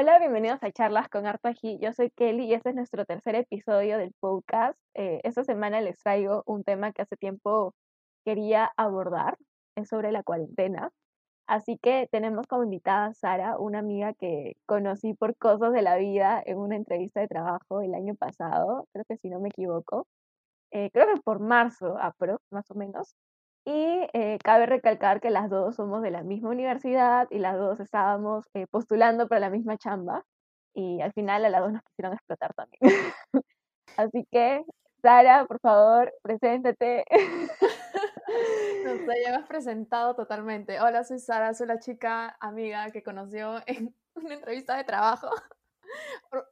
Hola, bienvenidos a Charlas con Artaji. Yo soy Kelly y este es nuestro tercer episodio del podcast. Eh, esta semana les traigo un tema que hace tiempo quería abordar, es sobre la cuarentena. Así que tenemos como invitada a Sara, una amiga que conocí por cosas de la vida en una entrevista de trabajo el año pasado, creo que si no me equivoco. Eh, creo que por marzo, apro, más o menos. Y eh, cabe recalcar que las dos somos de la misma universidad y las dos estábamos eh, postulando para la misma chamba y al final a las dos nos quisieron explotar también. Así que, Sara, por favor, preséntate. No sé, ya me has presentado totalmente. Hola, soy Sara, soy la chica amiga que conoció en una entrevista de trabajo.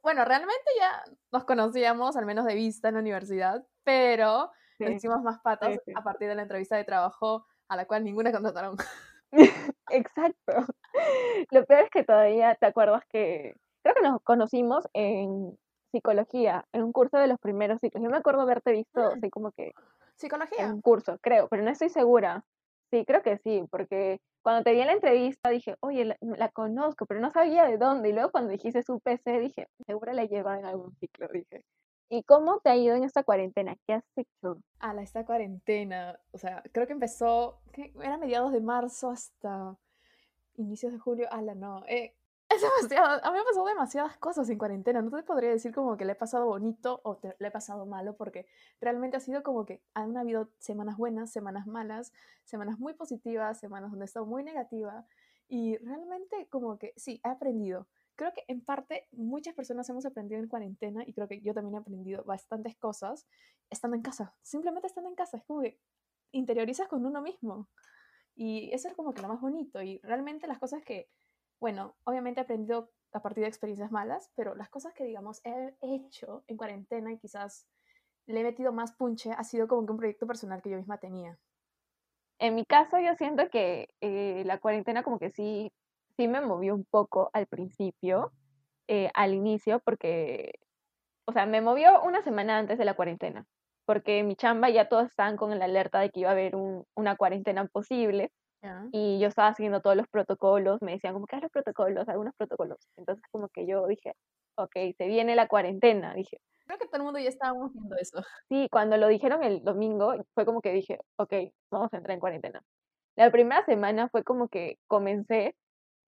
Bueno, realmente ya nos conocíamos, al menos de vista en la universidad, pero nos hicimos más patas a partir de la entrevista de trabajo a la cual ninguna contrataron. Exacto. Lo peor es que todavía te acuerdas que creo que nos conocimos en psicología, en un curso de los primeros ciclos. Yo me acuerdo haberte visto mm. así como que psicología. En un curso, creo, pero no estoy segura. Sí, creo que sí, porque cuando te vi en la entrevista dije, oye, la, conozco, pero no sabía de dónde. Y luego cuando dijiste su PC dije, seguro la lleva en algún ciclo, dije. ¿Y cómo te ha ido en esta cuarentena? ¿Qué has hecho? A la esta cuarentena, o sea, creo que empezó, era mediados de marzo hasta inicios de julio. Ala, no. Eh, es demasiado, a mí me han pasado demasiadas cosas en cuarentena. No te podría decir como que le he pasado bonito o le he pasado malo, porque realmente ha sido como que han habido semanas buenas, semanas malas, semanas muy positivas, semanas donde he estado muy negativa. Y realmente como que sí, he aprendido creo que en parte muchas personas hemos aprendido en cuarentena y creo que yo también he aprendido bastantes cosas estando en casa. Simplemente estando en casa, es como que interiorizas con uno mismo. Y eso es como que lo más bonito. Y realmente las cosas que, bueno, obviamente he aprendido a partir de experiencias malas, pero las cosas que, digamos, he hecho en cuarentena y quizás le he metido más punche ha sido como que un proyecto personal que yo misma tenía. En mi caso, yo siento que eh, la cuarentena como que sí sí me movió un poco al principio, eh, al inicio, porque, o sea, me movió una semana antes de la cuarentena, porque mi chamba ya todos estaban con la alerta de que iba a haber una cuarentena posible. Y yo estaba siguiendo todos los protocolos, me decían como que los protocolos, algunos protocolos. Entonces como que yo dije, ok, se viene la cuarentena, dije. Creo que todo el mundo ya estábamos viendo eso. Sí, cuando lo dijeron el domingo, fue como que dije, ok, vamos a entrar en cuarentena. La primera semana fue como que comencé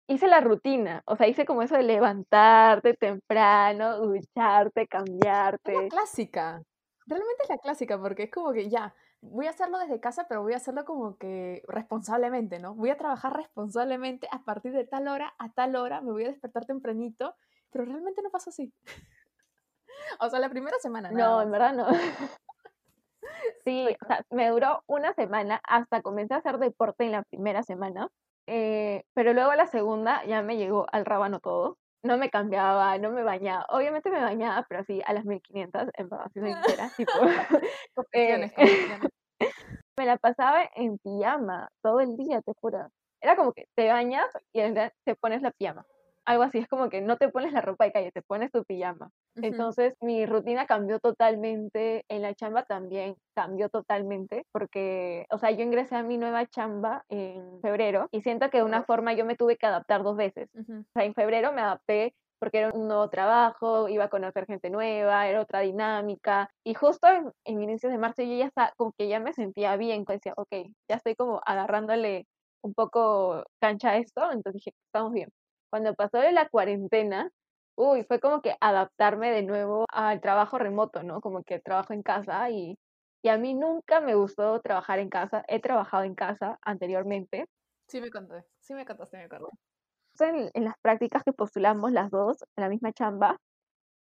hice la rutina, o sea, hice como eso de levantarte temprano, ducharte, cambiarte. Es la clásica, realmente es la clásica, porque es como que ya, voy a hacerlo desde casa, pero voy a hacerlo como que responsablemente, ¿no? Voy a trabajar responsablemente a partir de tal hora a tal hora, me voy a despertar tempranito, pero realmente no pasó así. o sea, la primera semana. No, en verdad no. sí, o sea, me duró una semana hasta comencé a hacer deporte en la primera semana. Eh, pero luego la segunda ya me llegó al rábano todo. No me cambiaba, no me bañaba. Obviamente me bañaba, pero así a las 1500, en así sincera, tipo. Eh, me la pasaba en pijama todo el día, te juro. Era como que te bañas y te pones la pijama algo así, es como que no te pones la ropa de calle, te pones tu pijama. Entonces mi rutina cambió totalmente, en la chamba también cambió totalmente, porque, o sea, yo ingresé a mi nueva chamba en febrero y siento que de una forma yo me tuve que adaptar dos veces. O sea, en febrero me adapté porque era un nuevo trabajo, iba a conocer gente nueva, era otra dinámica. Y justo en, en inicios de marzo yo ya estaba, como que ya me sentía bien, decía, ok, ya estoy como agarrándole un poco cancha a esto, entonces dije, estamos bien cuando pasó de la cuarentena, uy, fue como que adaptarme de nuevo al trabajo remoto, ¿no? Como que trabajo en casa y, y a mí nunca me gustó trabajar en casa. He trabajado en casa anteriormente. Sí me conté, sí me contaste, me acuerdo. En, en las prácticas que postulamos las dos, en la misma chamba,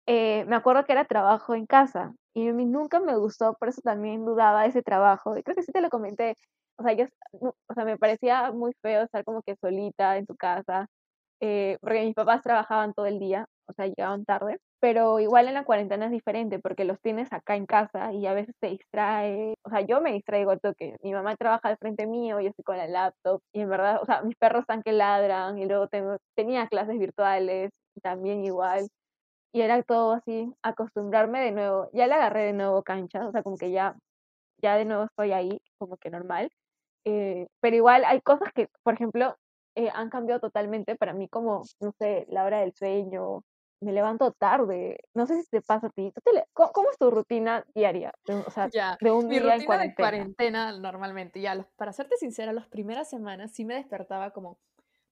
eh, me acuerdo que era trabajo en casa y a mí nunca me gustó, por eso también dudaba de ese trabajo. Y creo que sí te lo comenté. O sea, yo, o sea, me parecía muy feo estar como que solita en tu casa eh, porque mis papás trabajaban todo el día, o sea, llegaban tarde, pero igual en la cuarentena es diferente porque los tienes acá en casa y a veces te distrae, o sea, yo me distraigo al toque, mi mamá trabaja al frente mío, yo estoy con la laptop y en verdad, o sea, mis perros están que ladran y luego tengo, tenía clases virtuales también igual y era todo así, acostumbrarme de nuevo, ya le agarré de nuevo cancha, o sea, como que ya, ya de nuevo estoy ahí, como que normal, eh, pero igual hay cosas que, por ejemplo, eh, han cambiado totalmente para mí como, no sé, la hora del sueño, me levanto tarde, no sé si te pasa a ti, ¿Cómo, es tu rutina diaria? o sea, de un mi día rutina en cuarentena. de cuarentena normalmente, ya, para serte sincera, las primeras semanas sí me despertaba como,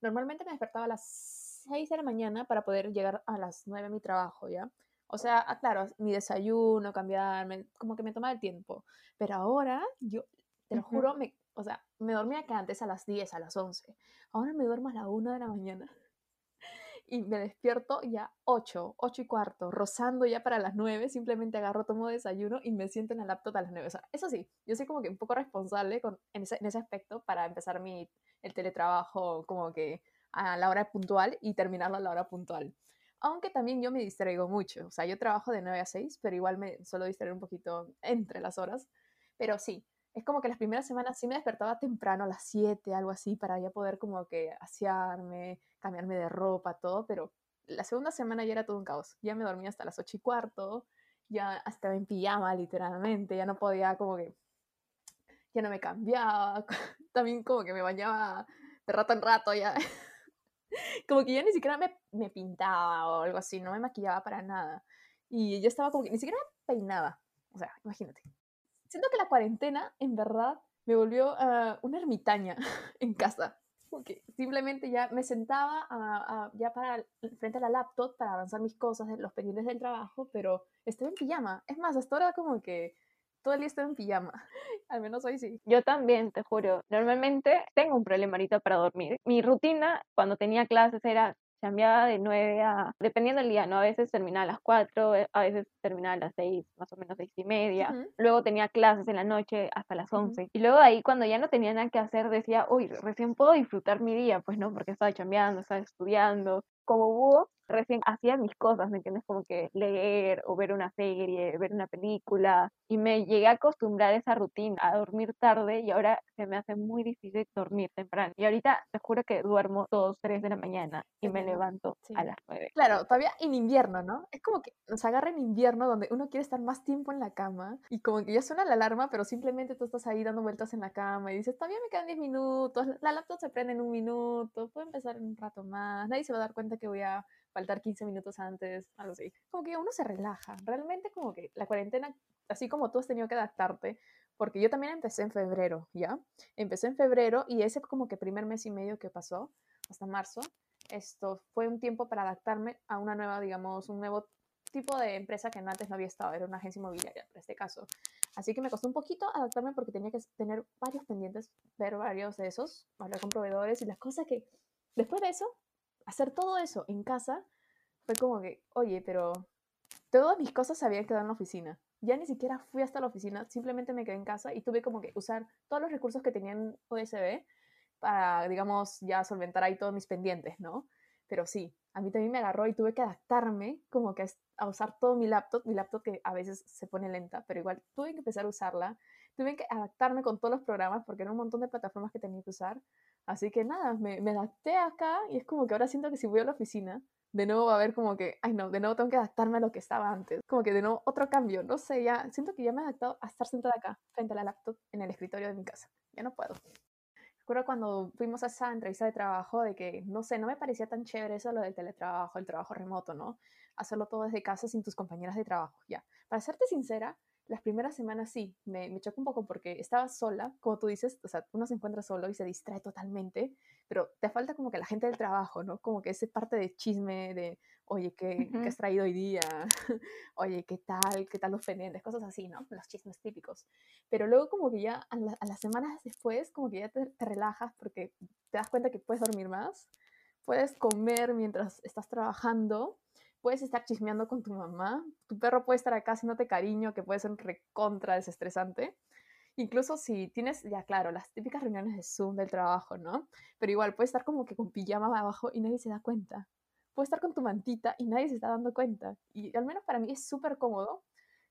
normalmente me despertaba a las 6 de la mañana para poder llegar a las 9 a mi trabajo, ¿ya? O sea, ah, claro, mi desayuno, cambiarme, como que me tomaba el tiempo. Pero ahora, yo, te lo juro, me, o sea, me dormía que antes a las 10, a las 11. Ahora me duermo a la 1 de la mañana. Y me despierto ya 8, 8 y cuarto, rozando ya para las 9. Simplemente agarro, tomo desayuno y me siento en el laptop a las 9. O sea, eso sí, yo soy como que un poco responsable con, en, ese, en ese aspecto para empezar mi, el teletrabajo como que a la hora puntual y terminarlo a la hora puntual. Aunque también yo me distraigo mucho. O sea, yo trabajo de 9 a 6, pero igual me suelo distraer un poquito entre las horas. Pero sí, es como que las primeras semanas sí me despertaba temprano, a las 7, algo así, para ya poder como que asearme, cambiarme de ropa, todo, pero la segunda semana ya era todo un caos. Ya me dormía hasta las 8 y cuarto, ya estaba en pijama literalmente, ya no podía como que, ya no me cambiaba, también como que me bañaba de rato en rato ya. como que ya ni siquiera me, me pintaba o algo así, no me maquillaba para nada. Y yo estaba como que ni siquiera me peinaba. O sea, imagínate siento que la cuarentena, en verdad, me volvió uh, una ermitaña en casa. Porque simplemente ya me sentaba ya para frente a la laptop para avanzar mis cosas, los pendientes del trabajo, pero estaba en pijama. Es más, hasta ahora como que todo el día estoy en pijama. Al menos hoy sí. Yo también, te juro. Normalmente tengo un problema ahorita para dormir. Mi rutina cuando tenía clases era cambiaba de 9 a, dependiendo del día, ¿no? A veces terminaba a las 4, eh, a veces terminaba a las 6, más o menos 6 y media. Luego tenía clases en la noche hasta las 11. Y luego ahí, cuando ya no tenía nada que hacer, decía, uy, recién puedo disfrutar mi día, pues no, porque estaba chambeando, estaba estudiando. Como búho, recién hacía mis cosas, ¿me entiendes? Como que leer o ver una serie, ver una película. Y me llegué a acostumbrar a esa rutina, a dormir tarde y ahora se me hace muy difícil dormir temprano. Y ahorita te juro que duermo 2, 3 de la mañana y me levanto a las 9. Claro, todavía en invierno, ¿no? Es como que nos agarra en invierno donde uno quiere estar más tiempo en la cama y como que ya suena la alarma, pero simplemente tú estás ahí dando vueltas en la cama y dices, todavía me quedan 10 minutos, la laptop se prende en un minuto, puedo empezar en un rato más, nadie se va a dar cuenta que voy a faltar 15 minutos antes, algo así. Como que uno se relaja. Realmente como que la cuarentena, así como tú has tenido que adaptarte, porque yo también empecé en febrero, ¿ya? Empecé en febrero y ese como que primer mes y medio que pasó, hasta marzo, esto fue un tiempo para adaptarme a una nueva, digamos, un nuevo tipo de empresa que antes no había estado, era una agencia inmobiliaria, en este caso. Así que me costó un poquito adaptarme porque tenía que tener varios pendientes, ver varios de esos, hablar con proveedores y las cosas que después de eso hacer todo eso en casa fue como que, oye, pero todas mis cosas se habían quedado en la oficina. Ya ni siquiera fui hasta la oficina, simplemente me quedé en casa y tuve como que usar todos los recursos que tenía en USB para, digamos, ya solventar ahí todos mis pendientes, ¿no? Pero sí, a mí también me agarró y tuve que adaptarme como que a usar todo mi laptop, mi laptop que a veces se pone lenta, pero igual tuve que empezar a usarla, tuve que adaptarme con todos los programas porque era un montón de plataformas que tenía que usar Así que nada, me, me, adapté acá y es como que ahora siento que si voy a la oficina, de nuevo va a haber como que, ay no, de nuevo tengo que adaptarme a lo que estaba antes. Como que de nuevo otro cambio, no sé, ya siento que ya me he adaptado a estar sentada acá, frente a la laptop, en el escritorio de mi casa. Ya no puedo. Recuerdo cuando fuimos a esa entrevista de trabajo de que, no sé, no me parecía tan chévere eso lo del teletrabajo, el trabajo remoto, ¿no? Hacerlo todo desde casa sin tus compañeras de trabajo, ya. Para serte sincera, las primeras semanas sí, me, me chocó un poco porque estaba sola, como tú dices, o sea, uno se encuentra solo y se distrae totalmente, pero te falta como que la gente del trabajo, ¿no? Como que ese parte de chisme, de, oye, ¿qué, ¿qué has traído hoy día? oye, ¿qué tal? ¿Qué tal los pendientes? Cosas así, ¿no? Los chismes típicos. Pero luego como que ya a, las semanas después, como que ya te, te relajas porque te das cuenta que puedes dormir más, puedes comer mientras estás trabajando puedes estar chismeando con tu mamá, tu perro puede estar acá haciéndote cariño, que puede ser recontra desestresante. Incluso si tienes, ya claro, las típicas reuniones de Zoom del trabajo, ¿no? Pero igual puedes estar como que con pijama abajo y nadie se da cuenta. Puedes estar con tu mantita y nadie se está dando cuenta. Y al menos para mí es súper cómodo.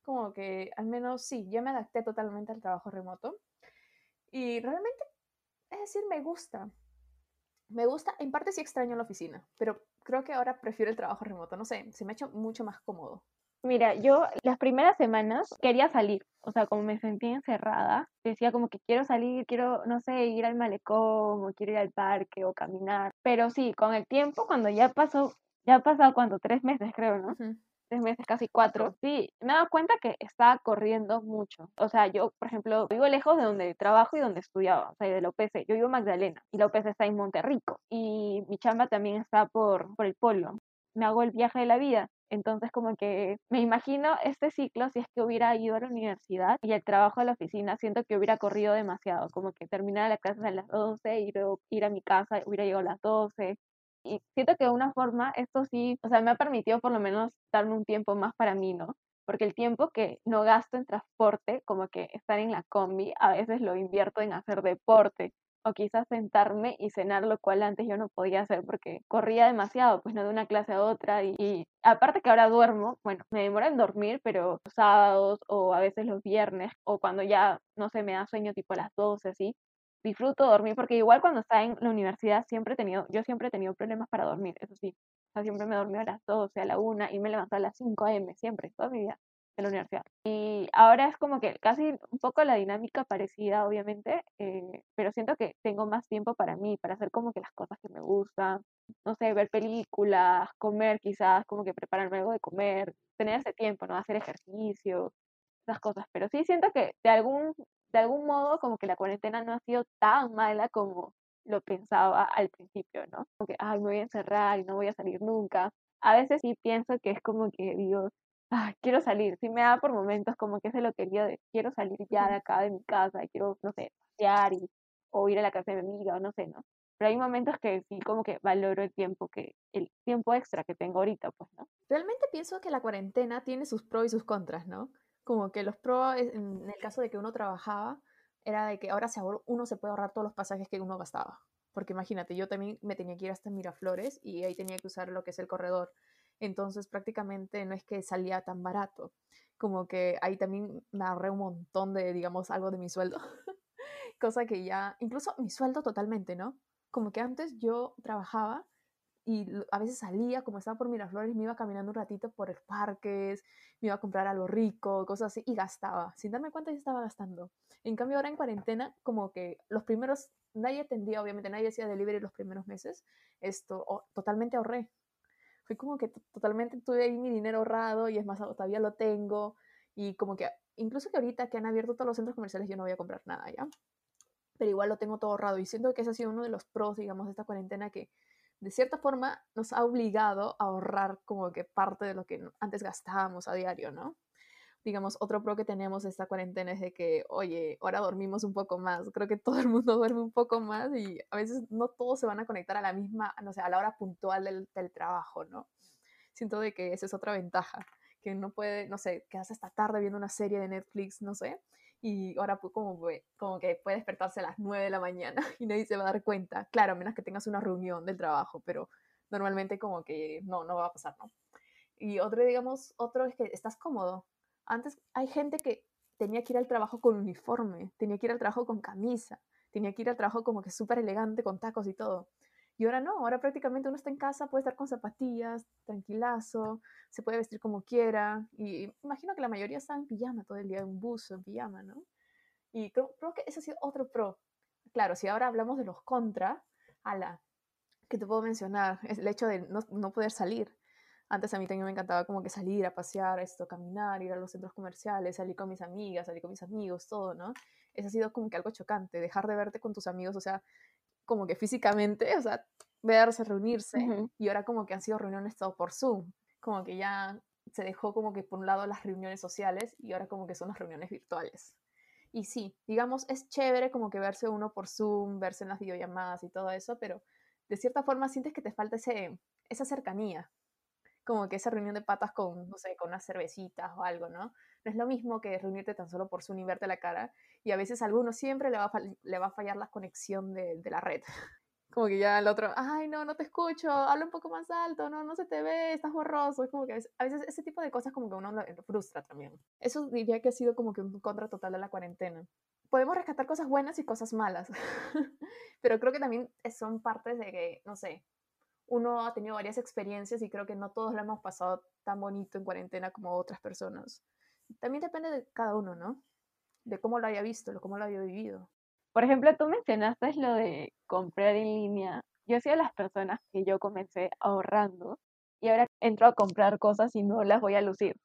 Como que al menos sí, yo me adapté totalmente al trabajo remoto. Y realmente, es decir, me gusta. Me gusta, en parte sí extraño la oficina, pero creo que ahora prefiero el trabajo remoto. No sé, se me ha hecho mucho más cómodo. Mira, yo las primeras semanas quería salir, o sea, como me sentía encerrada, decía como que quiero salir, quiero, no sé, ir al malecón o quiero ir al parque o caminar, pero sí, con el tiempo, cuando ya pasó, ya ha pasado, ¿cuánto? Tres meses creo, ¿no? Tres meses, casi cuatro, sí, me he dado cuenta que estaba corriendo mucho. O sea, yo, por ejemplo, vivo lejos de donde trabajo y donde estudiaba, o sea, de la UPC. Yo vivo en Magdalena y la UPC está en Monterrico y mi chamba también está por, por el polo. Me hago el viaje de la vida. Entonces, como que me imagino este ciclo si es que hubiera ido a la universidad y el trabajo a la oficina, siento que hubiera corrido demasiado, como que terminar la clase a las 12 y luego ir a mi casa, hubiera llegado a las 12, y siento que de una forma esto sí, o sea, me ha permitido por lo menos darme un tiempo más para mí, ¿no? Porque el tiempo que no gasto en transporte, como que estar en la combi, a veces lo invierto en hacer deporte o quizás sentarme y cenar, lo cual antes yo no podía hacer porque corría demasiado, pues no de una clase a otra y, aparte que ahora duermo, bueno, me demora en dormir, pero sábados o a veces los viernes o cuando ya, no sé, me da sueño tipo a las 12, así, disfruto dormir, porque igual cuando estaba en la universidad siempre he tenido, yo siempre he tenido problemas para dormir, eso sí. O sea, siempre me dormí a las 12, a la 1 y me levantaba a las 5 a.m. siempre, toda mi vida en la universidad. Y ahora es como que casi un poco la dinámica parecida, obviamente, eh, pero siento que tengo más tiempo para mí, para hacer como que las cosas que me gustan, no sé, ver películas, comer quizás, como que prepararme algo de comer, tener ese tiempo, ¿no? Hacer ejercicio, esas cosas. Pero sí siento que de algún de algún modo como que la cuarentena no ha sido tan mala como lo pensaba al principio, ¿no? Como que, ay, me voy a encerrar y no voy a salir nunca. A veces sí pienso que es como que digo, ay, quiero salir. Sí me da por momentos como que es lo que de, quiero salir ya de acá de mi casa, y quiero, no sé, pasear y, o ir a la casa de mi amiga, o no sé, ¿no? Pero hay momentos que sí como que valoro el tiempo que, el tiempo extra que tengo ahorita, pues, ¿no? Realmente pienso que la cuarentena tiene sus pros y sus contras, ¿no? Como que los pros, en el caso de que uno trabajaba, era de que ahora se uno se puede ahorrar todos los pasajes que uno gastaba. Porque imagínate, yo también me tenía que ir hasta Miraflores y ahí tenía que usar lo que es el corredor. Entonces prácticamente no es que salía tan barato. Como que ahí también me ahorré un montón de, digamos, algo de mi sueldo. Cosa que ya, incluso mi sueldo totalmente, ¿no? Como que antes yo trabajaba y a veces salía, como estaba por Miraflores, me iba caminando un ratito por el parques, me iba a comprar algo rico, cosas así, y gastaba. Sin darme cuenta, ya estaba gastando. En cambio, ahora en cuarentena, como que los primeros, nadie atendía, obviamente, nadie hacía delivery los primeros meses, esto, totalmente ahorré. Fue como que totalmente tuve ahí mi dinero ahorrado y es más, todavía lo tengo. Y como que, incluso que ahorita que han abierto todos los centros comerciales, yo no voy a comprar nada ya. Pero igual lo tengo todo ahorrado. Y siento que ese ha sido uno de los pros, digamos, de esta cuarentena que de cierta forma nos ha obligado a ahorrar como que parte de lo que antes gastábamos a diario, ¿no? Digamos, otro pro que tenemos esta cuarentena es de que, oye, ahora dormimos un poco más. Creo que todo el mundo duerme un poco más y a veces no todos se van a conectar a la misma, no sé, a la hora puntual del, del trabajo, ¿no? Siento de que esa es otra ventaja, que no puede, no sé, quedarse hasta tarde viendo una serie de Netflix, no sé, y ahora como, como que puede despertarse a las 9 de la mañana y nadie se va a dar cuenta. Claro, a menos que tengas una reunión del trabajo, pero normalmente como que no, no va a pasar, ¿no? Y otro, digamos, otro es que estás cómodo. Antes hay gente que tenía que ir al trabajo con uniforme, tenía que ir al trabajo con camisa, tenía que ir al trabajo como que súper elegante, con tacos y todo. Y ahora no, ahora prácticamente uno está en casa, puede estar con zapatillas, tranquilazo, se puede vestir como quiera. Y imagino que la mayoría está en pijama todo el día, en buzo, en pijama, ¿no? Y creo, que ese ha sido otro pro. Claro, si ahora hablamos de los contra, a la que te puedo mencionar, es el hecho de no, no poder salir. Antes a mí también me encantaba como que salir a pasear, esto, caminar, ir a los centros comerciales, salir con mis amigas, salir con mis amigos, todo, ¿no? Eso ha sido como que algo chocante, dejar de verte con tus amigos, o sea, como que físicamente, o sea, verse, reunirse, y ahora como que han sido reuniones todo por Zoom, como que ya se dejó como que por un lado las reuniones sociales y ahora como que son las reuniones virtuales. Y sí, digamos, es chévere como que verse uno por Zoom, verse en las videollamadas y todo eso, pero de cierta forma sientes que te falta ese, esa cercanía, como que esa reunión de patas con, no sé, con unas cervecitas o algo, ¿no? No es lo mismo que reunirte tan solo por Zoom y verte la cara, y a veces a alguno siempre le va a, le va a fallar la conexión de, de la red. Como que ya el otro, ay, no, no te escucho, habla un poco más alto, no, no se te ve, estás borroso. Es como que a veces ese tipo de cosas como que uno lo, frustra también. Eso diría que ha sido como que un contra total de la cuarentena. Podemos rescatar cosas buenas y cosas malas, pero creo que también son partes de que, no sé, uno ha tenido varias experiencias y creo que no todos lo hemos pasado tan bonito en cuarentena como otras personas. También depende de cada uno, ¿no? De cómo lo haya visto, de cómo lo haya vivido. Por ejemplo, tú mencionaste lo de comprar en línea. Yo soy de las personas que yo comencé ahorrando y ahora entro a comprar cosas y no las voy a lucir.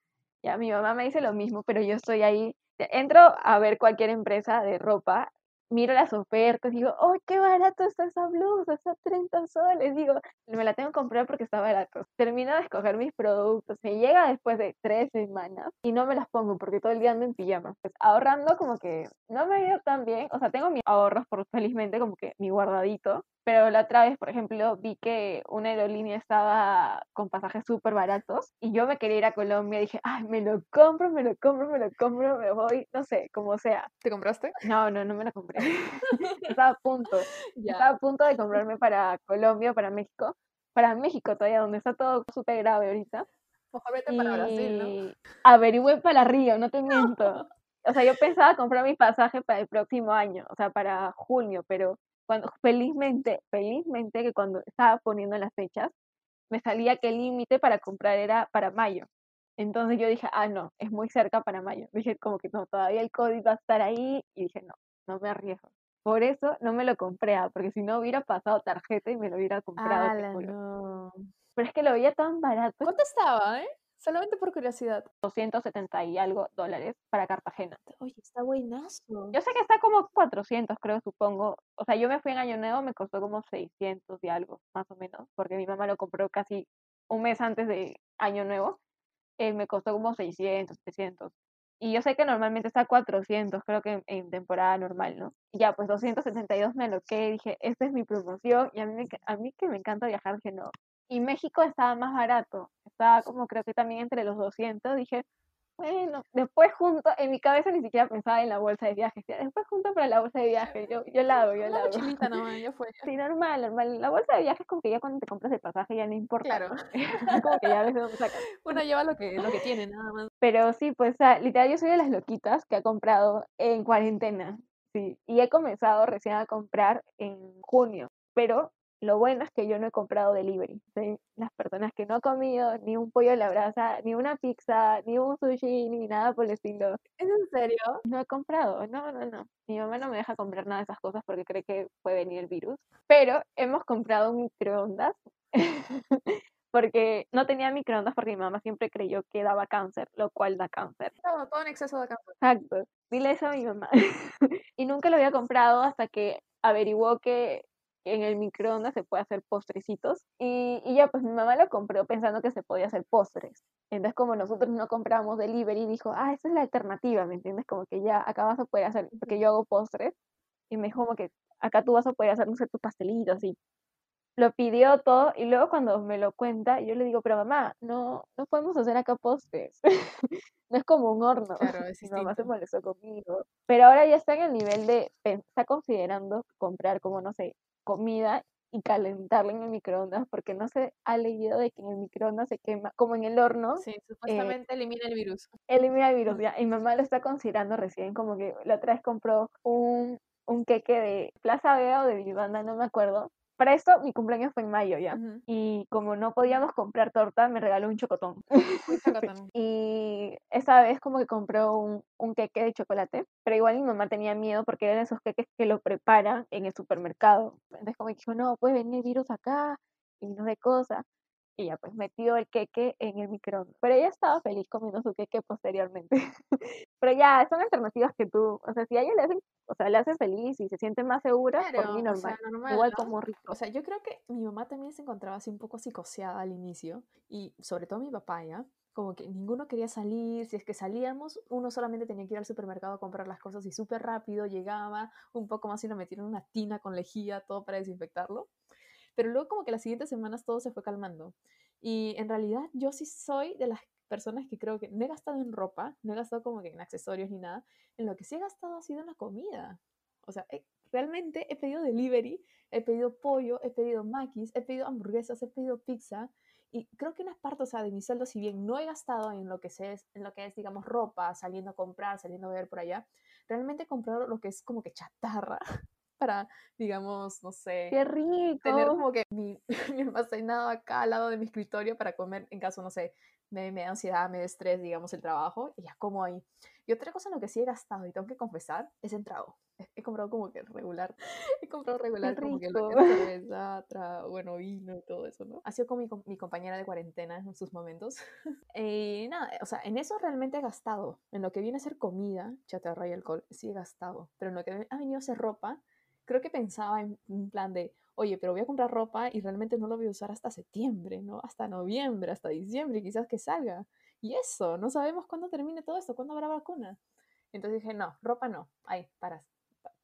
Ya mi mamá me dice lo mismo, pero yo estoy ahí, entro a ver cualquier empresa de ropa miro las ofertas, digo, ¡oh, qué barato está esa blusa! Está 30 soles. Digo, me la tengo que comprar porque está barato. Termino de escoger mis productos, me llega después de tres semanas y no me las pongo porque todo el día ando en pijama. Pues ahorrando como que no me ha ido tan bien, o sea, tengo mis ahorros por felizmente como que mi guardadito, pero la otra vez, por ejemplo, vi que una aerolínea estaba con pasajes súper baratos y yo me quería ir a Colombia. Dije, ay, me lo compro, me lo compro, me lo compro, me voy, no sé, como sea. ¿Te compraste? No, no, no me lo compré. Estaba a punto. Estaba a punto de comprarme para Colombia, para México. Para México todavía, donde está todo súper grave ahorita. Mejor vete para Brasil, ¿no? Averigüé para Río, no te miento. O sea, yo pensaba comprar mi pasaje para el próximo año, o sea, para junio, pero cuando felizmente, felizmente que cuando estaba poniendo las fechas, me salía que el límite para comprar era para mayo. Entonces yo dije, ah, no, es muy cerca para mayo. Dije, como que no, todavía el código va a estar ahí. Y dije, no, no me arriesgo. Por eso no me lo compré, ah, porque si no hubiera pasado tarjeta y me lo hubiera comprado. no. Pero es que lo veía tan barato. ¿Cuánto estaba, eh? Solamente por curiosidad. 270 y algo dólares para Cartagena. Oye, está buenazo. Yo sé que está como 400, creo, supongo. O sea, yo me fui en Año Nuevo, me costó como 600 y algo, más o menos, porque mi mamá lo compró casi un mes antes de Año Nuevo. Eh, me costó como 600, 700. Y yo sé que normalmente está 400, creo que en, temporada normal, ¿no? Y ya, pues 272 me lo que dije, esta es mi promoción. Y a mí, a mí que me encanta viajar, dije, no, y México estaba más barato, estaba como creo que también entre los 200, dije, bueno, después junto, en mi cabeza ni siquiera pensaba en la bolsa de viajes, después junto para la bolsa de viajes, yo, yo la hago, yo la hago. mochilita nomás, ya fue. Sí, normal, normal, la bolsa de viajes como que ya cuando te compras el pasaje ya no importa. Claro. como que ya ves dónde sacas. Uno lleva lo que, lo que tiene, nada más. Pero sí, pues, literal, yo soy de las loquitas que ha comprado en cuarentena, sí, y he comenzado recién a comprar en junio, pero lo bueno es que yo no he comprado delivery. Soy las personas que no he comido ni un pollo a la brasa, ni una pizza, ni un sushi, ni nada por el estilo. ¿Es en serio? No he comprado, no, no, no. Mi mamá no me deja comprar nada de esas cosas porque cree que puede venir el virus. Pero hemos comprado un microondas. porque no tenía microondas porque mi mamá siempre creyó que daba cáncer, lo cual da cáncer. Todo, todo en exceso de cáncer. Exacto. Dile eso a mi mamá. y nunca lo había comprado hasta que averiguó que en el microondas se puede hacer postrecitos. Y, y, ya, pues mi mamá lo compró pensando que se podía hacer postres. Entonces, como nosotros no compramos delivery, dijo, ah, esa es la alternativa, ¿me entiendes? Como que ya acá vas a poder hacer, porque yo hago postres. Y me dijo como que acá tú vas a poder hacer, no sé, tus pastelitos y lo pidió todo y luego cuando me lo cuenta, yo le digo, pero mamá, no, no podemos hacer acá postres. no es como un horno. Claro, es Mi mamá se molestó conmigo. Pero ahora ya está en el nivel de, está considerando comprar como, no sé, comida y calentarla en el microondas porque no se ha leído de que en el microondas se quema, como en el horno. Sí, supuestamente elimina el virus. Elimina el virus, ya. Y mamá lo está considerando recién, como que la otra vez compró un, un queque de Plaza Vega o de Vivanda, no me acuerdo, para esto, mi cumpleaños fue en mayo ya. Y como no podíamos comprar torta, me regaló un chocotón. Un chocotón. y esa vez como que compró un, un queque de chocolate. Pero igual mi mamá tenía miedo porque eran esos queques que lo preparan en el supermercado. Entonces como que dijo, no, puede venir virus acá y no de cosas y ya pues metió el queque en el microondas. Pero ella estaba feliz comiendo su queque posteriormente. Pero ya, son alternativas que tú, o sea, si a ella le hacen, o sea, le hacen feliz y se siente más segura, por mí normal. Igual como rico. O sea, yo creo que mi mamá también se encontraba así un poco psicoseada al inicio y sobre todo mi papá, ¿ya? Como que ninguno quería salir, si es que salíamos, uno solamente tenía que ir al supermercado a comprar las cosas y súper rápido llegaba, un poco más y lo metieron en una tina con lejía, todo para desinfectarlo. Pero luego como que las siguientes semanas todo se fue calmando. Y en realidad yo sí soy de las personas que creo que no he gastado en ropa, no he gastado como que en accesorios ni nada. En lo que sí he gastado ha sido en la comida. O sea, realmente he pedido delivery, he pedido pollo, he pedido maquis, he pedido hamburguesas, he pedido pizza. Y creo que una parte, o sea, de mi sueldo, si bien no he gastado en lo que es, en lo que es, digamos, ropa, saliendo a comprar, saliendo a ver por allá, realmente he comprado lo que es como que chatarra para, digamos, no sé, ¡Qué rico! tener como que mi, mi almacenado acá al lado de mi escritorio para comer en caso, no sé, me, me da ansiedad, me da estrés, digamos, el trabajo, y ya como ahí. Y otra cosa en lo que sí he gastado, y tengo que confesar, es en trago. He, comprado como que regular. He comprado regular como que lo que trago, bueno, vino y todo eso, ¿no? Ha sido con mi, mi compañera de cuarentena en sus momentos. Y nada, o sea, en eso realmente he gastado. En lo que viene a ser comida, chatarra y alcohol, sí he gastado. Pero en lo que ha venido a ser ropa, creo que pensaba en un plan de, oye, pero voy a comprar ropa y realmente no lo voy a usar hasta septiembre, ¿no? Hasta noviembre, hasta diciembre, quizás que salga. Y eso, no sabemos cuándo termine todo esto, cuándo habrá vacuna. Entonces dije, no, ropa no, ahí, para,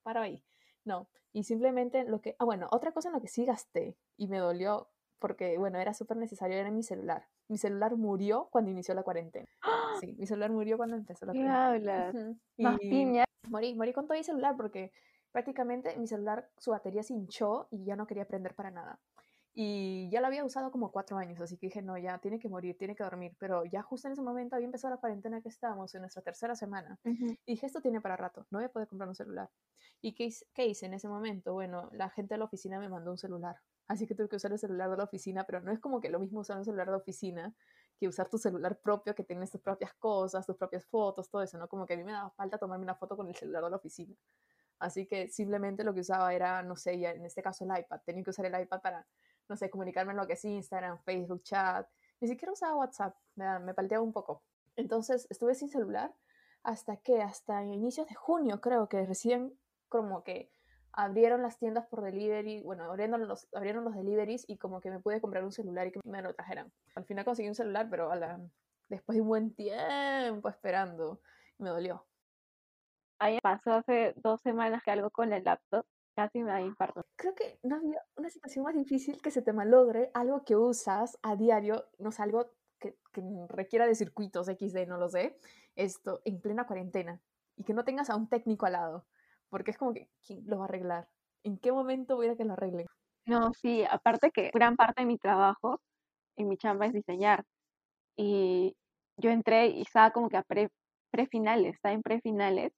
para ahí. No, y simplemente lo que, ah, bueno, otra cosa en lo que sí gasté y me dolió porque, bueno, era súper necesario, era mi celular. Mi celular murió cuando inició la cuarentena. Sí, mi celular murió cuando empezó la ¿Qué cuarentena. hablas? Ujú. Más Y piña. morí, morí con todo mi celular porque prácticamente mi celular, su batería se hinchó y ya no quería prender para nada. Y ya lo había usado como cuatro años, así que dije, no, ya tiene que morir, tiene que dormir. Pero ya justo en ese momento había empezado la cuarentena que estábamos, en nuestra tercera semana. Y dije, esto tiene para rato, no voy a poder comprar un celular. ¿Y qué hice, qué hice en ese momento? Bueno, la gente de la oficina me mandó un celular. Así que tuve que usar el celular de la oficina, pero no es como que lo mismo usar un celular de oficina que usar tu celular propio, que tienes tus propias cosas, tus propias fotos, todo eso, ¿no? Como que a mí me daba falta tomarme una foto con el celular de la oficina. Así que simplemente lo que usaba era, no sé, ya en este caso el iPad. Tenía que usar el iPad para, no sé, comunicarme en lo que es Instagram, Facebook, chat. Ni siquiera usaba WhatsApp, me, me palteaba un poco. Entonces estuve sin celular hasta que, hasta inicios de junio creo que recién como que abrieron las tiendas por delivery, bueno, abrieron los, abrieron los deliveries y como que me pude comprar un celular y que me lo trajeran. Al final conseguí un celular, pero a la- después de un buen tiempo esperando, me dolió. A mí me pasó hace dos semanas que algo con el laptop casi me da infarto. Creo que no había una situación más difícil que se te malogre algo que usas a diario, no sé, algo que, que requiera de circuitos XD, no lo sé, esto en plena cuarentena y que no tengas a un técnico al lado, porque es como que, ¿quién lo va a arreglar? ¿En qué momento voy a que lo arreglen? No, sí, aparte que gran parte de mi trabajo en mi chamba es diseñar. Y yo entré y estaba como que a pre, prefinales, estaba en prefinales.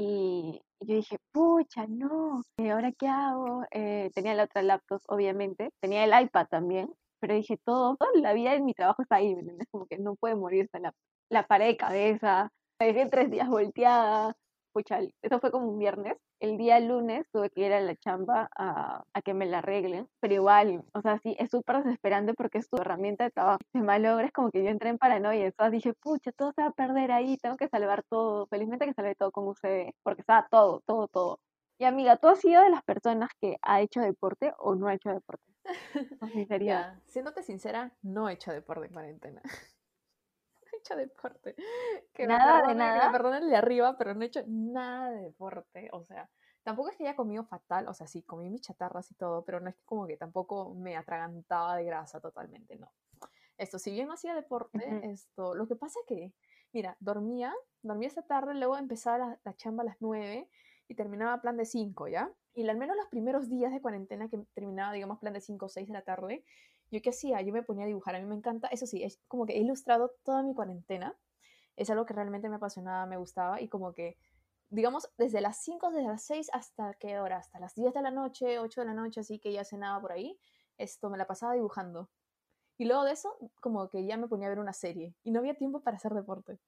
Y yo dije, pucha, no, ¿y ahora qué hago? Eh, tenía la otra laptop, obviamente, tenía el iPad también, pero dije, todo, toda la vida en mi trabajo está ahí, ¿me entiendes? Como que no puede morirse la, la pared de cabeza, me dejé tres días volteada, pucha, eso fue como un viernes, el día lunes tuve que ir a la chamba a, a que me la arreglen, pero igual, o sea, sí, es súper desesperante porque es tu herramienta de trabajo, se malogra, es como que yo entré en paranoia, entonces dije, pucha, todo se va a perder ahí, tengo que salvar todo, felizmente que salvé todo con UCB, porque estaba todo, todo, todo. Y amiga, ¿tú has sido de las personas que ha hecho deporte o no ha hecho deporte? Con sinceridad. Siéndote sincera, no he hecho deporte en cuarentena. Hecho deporte. Que Nada de que nada. me el de arriba, pero no he hecho nada de deporte. O sea, tampoco es que haya comido fatal. O sea, sí, comí mis chatarras y todo, pero no es que como que tampoco me atragantaba de grasa totalmente, no. Esto, si bien no hacía deporte, esto, lo que pasa que, mira, dormía, dormía esta tarde, luego empezaba la, la chamba a las 9 y terminaba plan de 5, ¿ya? Y al menos los primeros días de cuarentena que terminaba, digamos, plan de 5 o 6 de la tarde, ¿yo qué hacía? Yo me ponía a dibujar, a mí me encanta, eso sí, es como que he ilustrado toda mi cuarentena, es algo que realmente me apasionaba, me gustaba y como que, digamos, desde las 5, desde las 6 hasta qué hora, hasta las 10 de la noche, 8 de la noche, así que ya cenaba por ahí, esto me la pasaba dibujando. Y luego de eso, como que ya me ponía a ver una serie y no había tiempo para hacer deporte.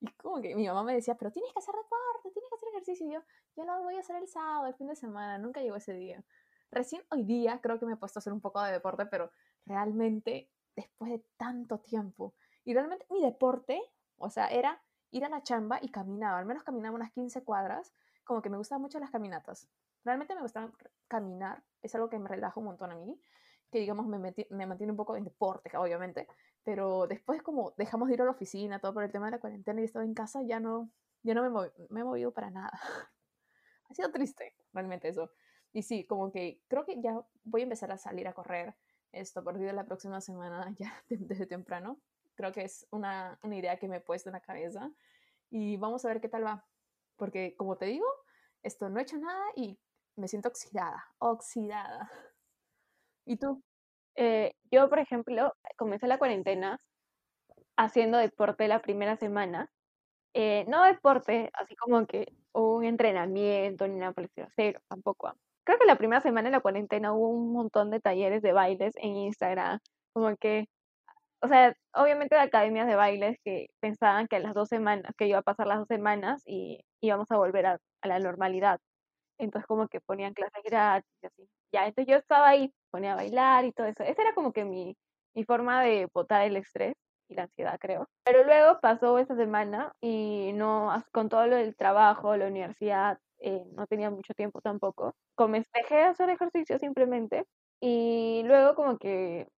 Y como que mi mamá me decía, pero tienes que hacer deporte, tienes que hacer ejercicio. Y yo, ya lo voy a hacer el sábado, el fin de semana, nunca llegó ese día. Recién hoy día creo que me he puesto a hacer un poco de deporte, pero realmente después de tanto tiempo. Y realmente mi deporte, o sea, era ir a la chamba y caminaba, al menos caminaba unas 15 cuadras, como que me gustaban mucho las caminatas. Realmente me gustaba caminar, es algo que me relaja un montón a mí, que digamos me, meti- me mantiene un poco en deporte, obviamente, pero después como dejamos de ir a la oficina, todo por el tema de la cuarentena y estaba en casa, ya no, ya no me, me he movido para nada. ha sido triste, realmente eso. Y sí, como que creo que ya voy a empezar a salir a correr esto a partir de la próxima semana, ya de- desde temprano. Creo que es una, una idea que me he puesto en la cabeza y vamos a ver qué tal va. Porque como te digo, esto no he hecho nada y me siento oxidada, oxidada. ¿Y tú? Eh, yo, por ejemplo, comencé la cuarentena haciendo deporte la primera semana. Eh, no deporte, así como que un entrenamiento ni nada por el estilo, cero, tampoco. Creo que la primera semana de la cuarentena hubo un montón de talleres de bailes en Instagram, como que, o sea, obviamente de academias de bailes que pensaban que las dos semanas, que iba a pasar las dos semanas y íbamos a volver a, a la normalidad. Entonces como que ponían clases gratis y así. Ya, entonces yo estaba ahí, ponía a bailar y todo eso. Esa era como que mi, mi forma de botar el estrés y la ansiedad, creo. Pero luego pasó esa semana y no, con todo lo del trabajo, la universidad, eh, no tenía mucho tiempo tampoco. Comencé, dejé de hacer ejercicio simplemente y luego como que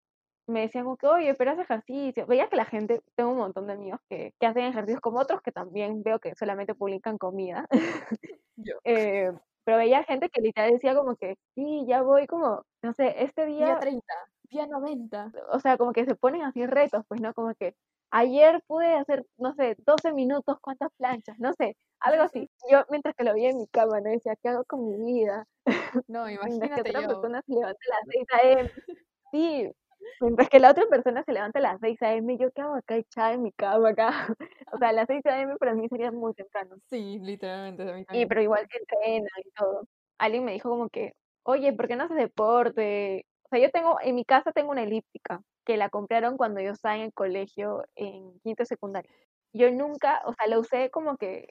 me decían como que, oye, pero ejercicio. Veía que la gente, tengo un montón de amigos que, que hacen ejercicios como otros que también veo que solamente publican comida. Yo. Eh, pero veía gente que literal decía como que, sí, ya voy como, no sé, este Día día, 30, día 90. o sea, como que se ponen así retos, pues, ¿no? Como que ayer pude hacer, no sé, 12 minutos, cuántas planchas, no sé, algo así. Yo, mientras que lo veía en mi cama, ¿no? Decía, ¿qué hago con mi vida? No, Mientras que imagínate otra yo. persona se levanta a las 6 a.m. Sí, mientras que la otra persona se levanta a las 6 a.m. Yo, ¿qué hago acá echada en mi cama acá? O sea, las 6 a.m. para mí sería muy temprano. Sí, literalmente, a mí Y pero igual que entrena y todo. Alguien me dijo como que, oye, ¿por qué no haces deporte? Sea, yo tengo, en mi casa tengo una elíptica que la compraron cuando yo estaba en el colegio en quinto secundario. Yo nunca, o sea, la usé como que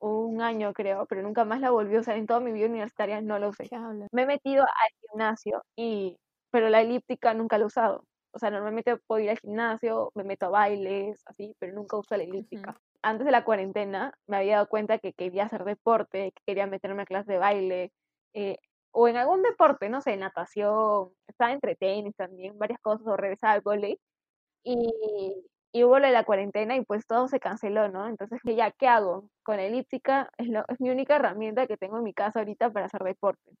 un año creo, pero nunca más la volví a usar en toda mi vida universitaria, no la usé. Me he metido al gimnasio y, pero la elíptica nunca la he usado. O sea, normalmente puedo ir al gimnasio, me meto a bailes, así, pero nunca uso la elíptica. Antes de la cuarentena me había dado cuenta que quería hacer deporte, que quería meterme a clase de baile, eh, o en algún deporte, no sé, natación, estaba entre tenis también, varias cosas, o regresaba al vóley. Y, y hubo lo de la cuarentena y pues todo se canceló, ¿no? Entonces, ya, ¿qué hago? Con la elíptica es, lo, es mi única herramienta que tengo en mi casa ahorita para hacer deporte.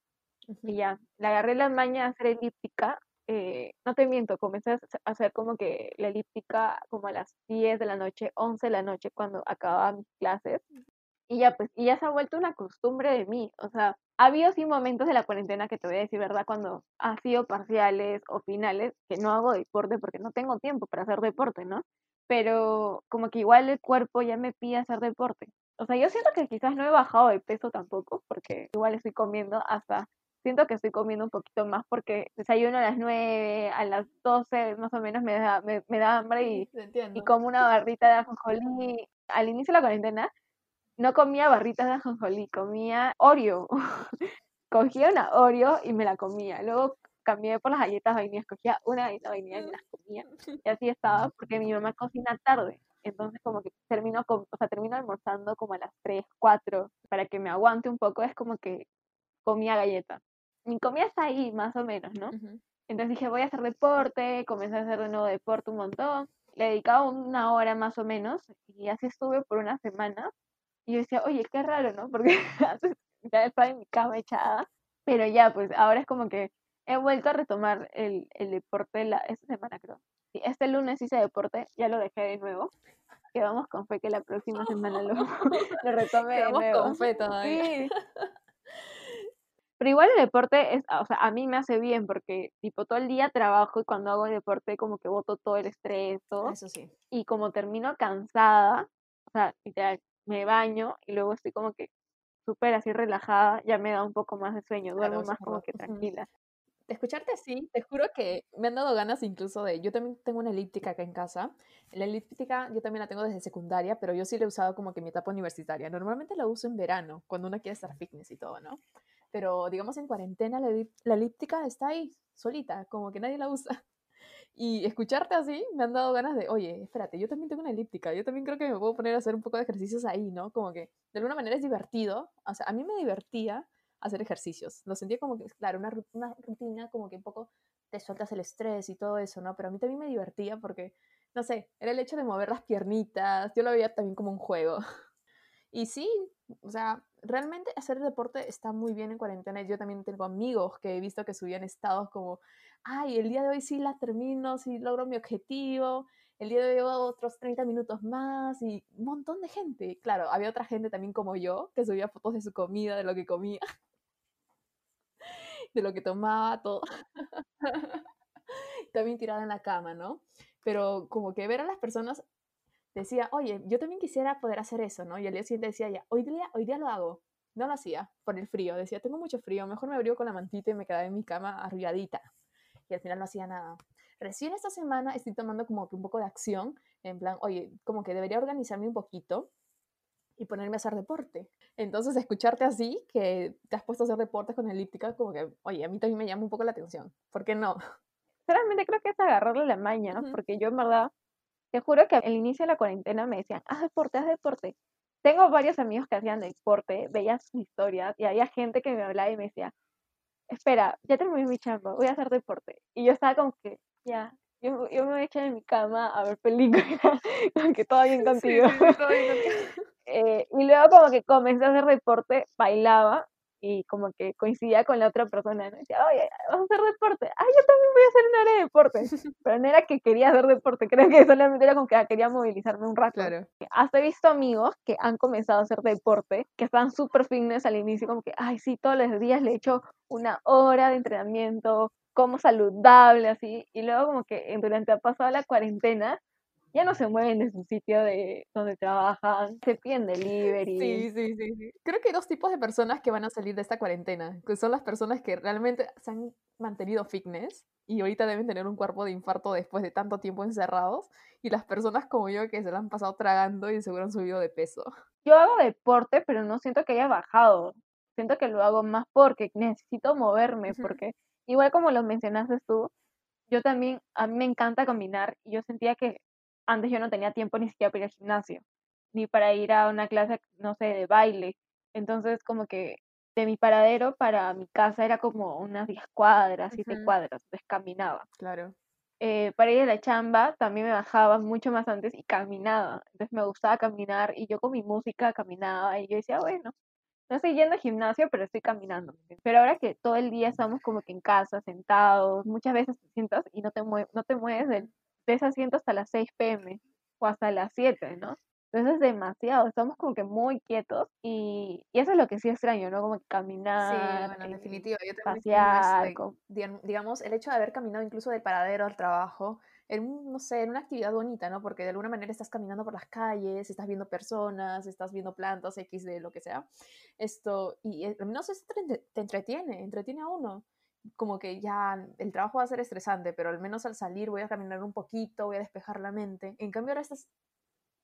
Y ya, le agarré la maña a hacer elíptica. eh, no te miento, comencé a hacer- a hacer como que la elíptica como a las 10 de la noche, 11 de la noche cuando acababa mis clases. Y ya, pues, y ya se ha vuelto una costumbre de mí. O sea, ha habido sí momentos de la cuarentena que te voy a decir, ¿verdad? Cuando ha sido parciales o finales, que no hago deporte porque no tengo tiempo para hacer deporte, ¿no? Pero como que igual el cuerpo ya me pide hacer deporte. O sea, yo siento que quizás no he bajado de peso tampoco, porque igual estoy comiendo hasta, siento que estoy comiendo un poquito más porque desayuno a las 9, a las 12 más o menos me da, me, me da hambre y, y como una barrita de ajonjolí. Al inicio de la cuarentena no comía barritas de ajonjolí, comía Oreo. Cogía una Oreo y me la comía. Luego cambié por las galletas vainillas, cogía una galleta vainilla y me las comía. Y así estaba porque mi mamá cocina tarde. Entonces como que termino, con, o sea, termino almorzando como a las 3, 4, para que me aguante un poco, es como que comía galleta. Mi comida está ahí, más o menos, ¿no? Entonces dije, voy a hacer deporte, comencé a hacer de nuevo deporte un montón. Le dedicaba una hora más o menos y así estuve por una semana. Y yo decía, oye, qué raro, ¿no? Porque antes ya estaba en mi cama echada. Pero ya, pues ahora es como que he vuelto a retomar el, el deporte la, esta semana, creo. Sí, este lunes hice deporte, ya lo dejé de nuevo. Quedamos con fe que la próxima semana lo, lo retome de Quedamos nuevo. con fe todavía. Sí. Pero igual el deporte es, o sea, a mí me hace bien porque tipo todo el día trabajo y cuando hago deporte como que boto todo el estrés, todo. Eso sí. Y como termino cansada, o sea, literal, me baño y luego estoy como que súper así relajada, ya me da un poco más de sueño, duermo más como que tranquila. De escucharte así, te juro que me han dado ganas incluso de... Yo también tengo una elíptica acá en casa. La elíptica yo también la tengo desde secundaria, pero yo sí la he usado como que en mi etapa universitaria. Normalmente la uso en verano, cuando uno quiere estar fitness y todo, ¿no? Pero digamos en cuarentena la, la elíptica está ahí, solita, como que nadie la usa. Y escucharte así me han dado ganas de, oye, espérate, yo también tengo una elíptica, yo también creo que me puedo poner a hacer un poco de ejercicios ahí, ¿no? Como que de alguna manera es divertido. O sea, a mí me divertía hacer ejercicios. Lo sentía como que, claro, una, una rutina como que un poco te sueltas el estrés y todo eso, ¿no? Pero a mí también me divertía porque, no sé, era el hecho de mover las piernitas, yo lo veía también como un juego. Y sí, o sea, realmente hacer deporte está muy bien en cuarentena. Yo también tengo amigos que he visto que subían estados como, ay, el día de hoy sí la termino, sí logro mi objetivo, el día de hoy otros 30 minutos más y un montón de gente. Claro, había otra gente también como yo que subía fotos de su comida, de lo que comía, de lo que tomaba, todo. también tirada en la cama, ¿no? Pero como que ver a las personas decía, oye, yo también quisiera poder hacer eso, ¿no? Y al día siguiente decía, ya, hoy día, hoy día lo hago. No lo hacía por el frío. Decía, tengo mucho frío, mejor me abrigo con la mantita y me quedaba en mi cama arrulladita. Y al final no hacía nada. Recién esta semana estoy tomando como que un poco de acción, en plan, oye, como que debería organizarme un poquito y ponerme a hacer deporte. Entonces, escucharte así, que te has puesto a hacer deporte con elíptica, como que, oye, a mí también me llama un poco la atención. ¿Por qué no? Realmente creo que es agarrarle la maña, porque yo en verdad, te juro que al inicio de la cuarentena me decían, haz deporte, haz deporte. Tengo varios amigos que hacían deporte, veía sus historias y había gente que me hablaba y me decía, espera, ya terminé mi chamba, voy a hacer deporte. Y yo estaba como que, ya, yo, yo me voy a echar en mi cama a ver películas, aunque todo bien contigo. Sí, todo bien contigo. Eh, y luego como que comencé a hacer deporte, bailaba y como que coincidía con la otra persona, ¿no? decía, oye, vamos a hacer deporte. Ah, yo también voy a hacer una área de deporte. Pero no era que quería hacer deporte, creo que solamente era como que ah, quería movilizarme un rato. Claro. Hasta he visto amigos que han comenzado a hacer deporte, que están súper fitness al inicio, como que, ay, sí, todos los días le echo una hora de entrenamiento, como saludable, así. Y luego como que durante ha pasado la cuarentena, ya no se mueven de su sitio de donde trabajan, se piden delivery. Sí, sí, sí, sí. Creo que hay dos tipos de personas que van a salir de esta cuarentena, que son las personas que realmente se han mantenido fitness y ahorita deben tener un cuerpo de infarto después de tanto tiempo encerrados, y las personas como yo que se lo han pasado tragando y seguro han subido de peso. Yo hago deporte, pero no siento que haya bajado. Siento que lo hago más porque necesito moverme, porque igual como lo mencionaste tú, yo también, a mí me encanta caminar y yo sentía que antes yo no tenía tiempo ni siquiera para ir al gimnasio, ni para ir a una clase, no sé, de baile. Entonces, como que de mi paradero para mi casa era como unas 10 cuadras, 7 cuadras, entonces caminaba. Claro. Eh, para ir a la chamba también me bajaba mucho más antes y caminaba. Entonces me gustaba caminar y yo con mi música caminaba y yo decía, bueno, no estoy yendo al gimnasio, pero estoy caminando. Pero ahora que todo el día estamos como que en casa, sentados, muchas veces te sientas y no te, no te mueves del de ese asiento hasta las 6 pm o hasta las 7, ¿no? Entonces es demasiado, estamos como que muy quietos y, y, eso es lo que sí extraño, ¿no? Como que caminar. Sí, bueno, en eh, definitiva, yo también pasear. digamos, el hecho de haber caminado incluso del paradero al trabajo, en, no sé, en una actividad bonita, ¿no? Porque de alguna manera estás caminando por las calles, estás viendo personas, estás viendo plantas, X de lo que sea. Esto, y eh, al menos eso te entretiene, entretiene a uno como que ya el trabajo va a ser estresante, pero al menos al salir voy a caminar un poquito, voy a despejar la mente. En cambio ahora estás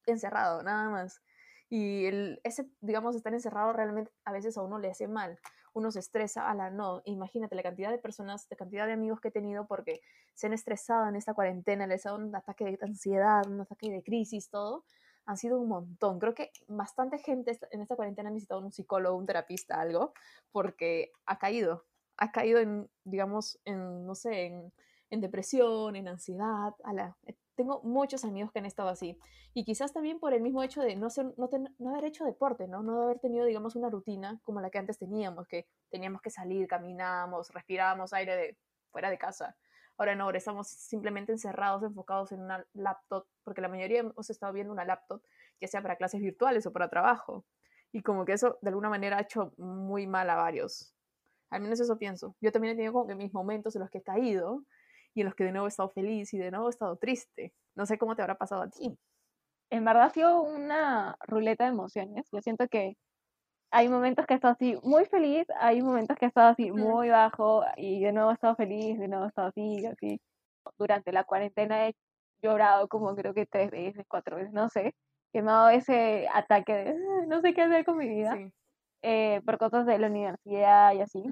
encerrado, nada más. Y el, ese, digamos, estar encerrado realmente a veces a uno le hace mal. Uno se estresa, a la no. Imagínate la cantidad de personas, la cantidad de amigos que he tenido porque se han estresado en esta cuarentena, les ha dado un ataque de ansiedad, un ataque de crisis, todo. Han sido un montón. Creo que bastante gente en esta cuarentena ha necesitado un psicólogo, un terapista, algo, porque ha caído, ha caído en, digamos, en, no sé, en, en depresión, en ansiedad. la eh, tengo muchos amigos que han estado así. Y quizás también por el mismo hecho de no, ser, no, no, haber hecho deporte, ¿no? No haber tenido, digamos, una rutina como la que antes teníamos, que teníamos que salir, caminábamos, respirábamos aire de, fuera de casa. Ahora no, ahora estamos simplemente encerrados, enfocados en una laptop, porque la mayoría hemos estado viendo una laptop, ya sea para clases virtuales o para trabajo. Y como que eso de alguna manera ha hecho muy mal a varios. Al menos eso pienso. Yo también he tenido como que mis momentos en los que he caído y en los que de nuevo he estado feliz y de nuevo he estado triste. No sé cómo te habrá pasado a ti. En verdad ha sido una ruleta de emociones. Yo siento que hay momentos que he estado así muy feliz, hay momentos que he estado así muy bajo y de nuevo he estado feliz, de nuevo he estado así, así. Durante la cuarentena he llorado como creo que tres veces, cuatro veces, no sé. Que me ha dado ese ataque de no sé qué hacer con mi vida. Sí. Eh, por cosas de la universidad y así,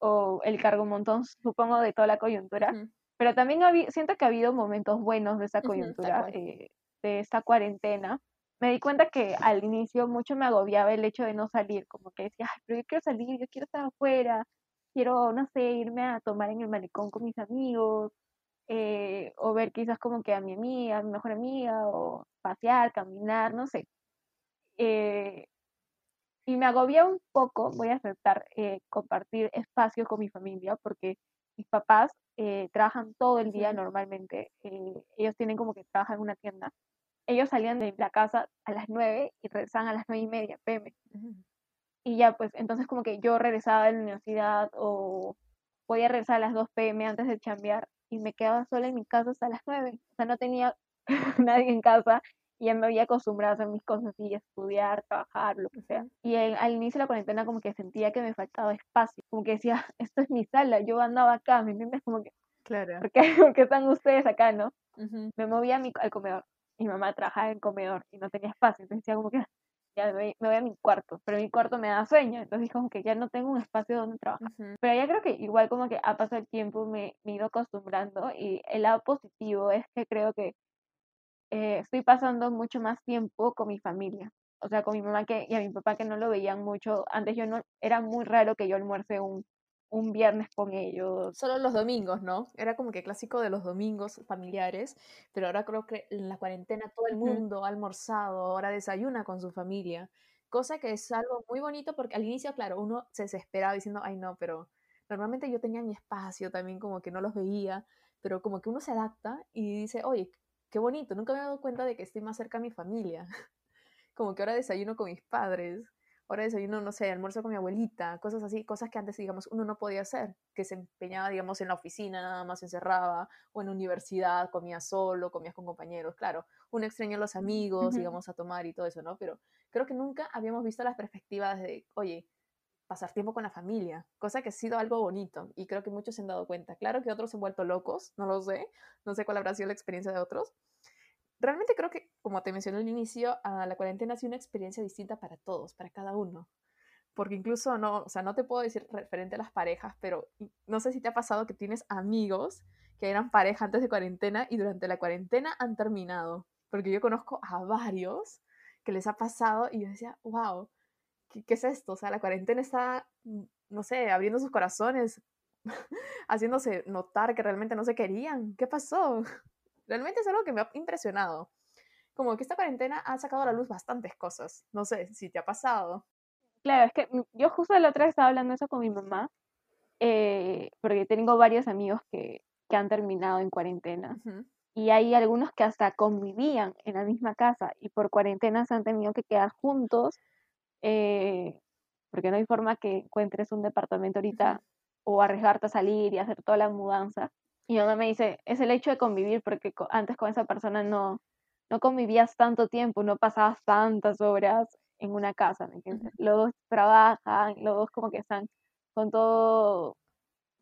o el cargo un montón, supongo, de toda la coyuntura. Pero también siento que ha habido momentos buenos de esa coyuntura, eh, de esta cuarentena. Me di cuenta que al inicio mucho me agobiaba el hecho de no salir, como que decía, Ay, pero yo quiero salir, yo quiero estar afuera, quiero, no sé, irme a tomar en el malecón con mis amigos, eh, o ver quizás como que a mi amiga, a mi mejor amiga, o pasear, caminar, no sé. Eh, y me agobia un poco, voy a aceptar, eh, compartir espacio con mi familia porque mis papás eh, trabajan todo el día normalmente. Eh, ellos tienen como que trabajan en una tienda. Ellos salían de la casa a las 9 y regresaban a las 9 y media pm. Y ya, pues, entonces como que yo regresaba de la universidad o podía regresar a las 2 pm antes de chambear y me quedaba sola en mi casa hasta las 9. O sea, no tenía nadie en casa ya me había acostumbrado a hacer mis cosas y estudiar, trabajar, lo que sea. Y al inicio de la cuarentena como que sentía que me faltaba espacio, como que decía, esto es mi sala, yo andaba acá, ¿me entiendes? Como que, Claro. ¿por qué, por qué están ustedes acá, no? Ujú. Me movía a mi, al comedor. Mi mamá trabajaba en comedor y no tenía espacio, entonces decía como que, ya me voy, me voy a mi cuarto, pero mi cuarto me da sueño, entonces como que ya no tengo un espacio donde trabajar. Ujú. Pero ya creo que igual como que ha pasado el tiempo me, me he ido acostumbrando y el lado positivo es que creo que eh, estoy pasando mucho más tiempo con mi familia. O sea, con mi mamá que, y a mi papá que no lo veían mucho. Antes yo no, era muy raro que yo almuerce un, un viernes con ellos. Solo los domingos, ¿no? Era como que clásico de los domingos familiares, pero ahora creo que en la cuarentena todo el mundo ha almorzado, ahora desayuna con su familia, cosa que es algo muy bonito porque al inicio, claro, uno se desesperaba diciendo, ay no, pero normalmente yo tenía mi espacio también, como que no los veía, pero como que uno se adapta y dice, oye, qué bonito, nunca me he dado cuenta de que estoy más cerca a mi familia, como que ahora desayuno con mis padres, ahora desayuno, no sé, almuerzo con mi abuelita, cosas así, cosas que antes, digamos, uno no podía hacer, que se empeñaba, digamos, en la oficina, nada más se encerraba, o en la universidad, comía solo, comías con compañeros, claro, uno extraña a los amigos, Ujú. digamos, a tomar y todo eso, ¿no? Pero creo que nunca habíamos visto las perspectivas de, oye, pasar tiempo con la familia, cosa que ha sido algo bonito y creo que muchos se han dado cuenta. Claro que otros se han vuelto locos, no lo sé, no sé cuál habrá sido la experiencia de otros. Realmente creo que, como te mencioné al inicio, a la cuarentena ha sido una experiencia distinta para todos, para cada uno. Porque incluso no, o sea, no te puedo decir referente a las parejas, pero no sé si te ha pasado que tienes amigos que eran pareja antes de cuarentena y durante la cuarentena han terminado. Porque yo conozco a varios que les ha pasado y yo decía, wow, ¿qué, qué es esto? O sea, la cuarentena está, mm, no sé, abriendo sus corazones, haciéndose notar que realmente no se querían. ¿Qué pasó? Realmente es algo que me ha impresionado. Como que esta cuarentena ha sacado a la luz bastantes cosas. No sé si te ha pasado. Claro, es que mm, yo justo la otra vez estaba hablando eso con mi mamá, eh, porque tengo varios amigos que, que han terminado en cuarentena. Y hay algunos que hasta convivían en la misma casa y por cuarentena se han tenido que quedar juntos eh, porque no hay forma que encuentres un departamento ahorita o arriesgarte a salir y hacer toda la mudanza. Y mi mamá me dice, es el hecho de convivir porque antes con esa persona no, no convivías tanto tiempo, no pasabas tantas horas en una casa, ¿me entiendes? Los dos trabajan, los dos como que están con todo, o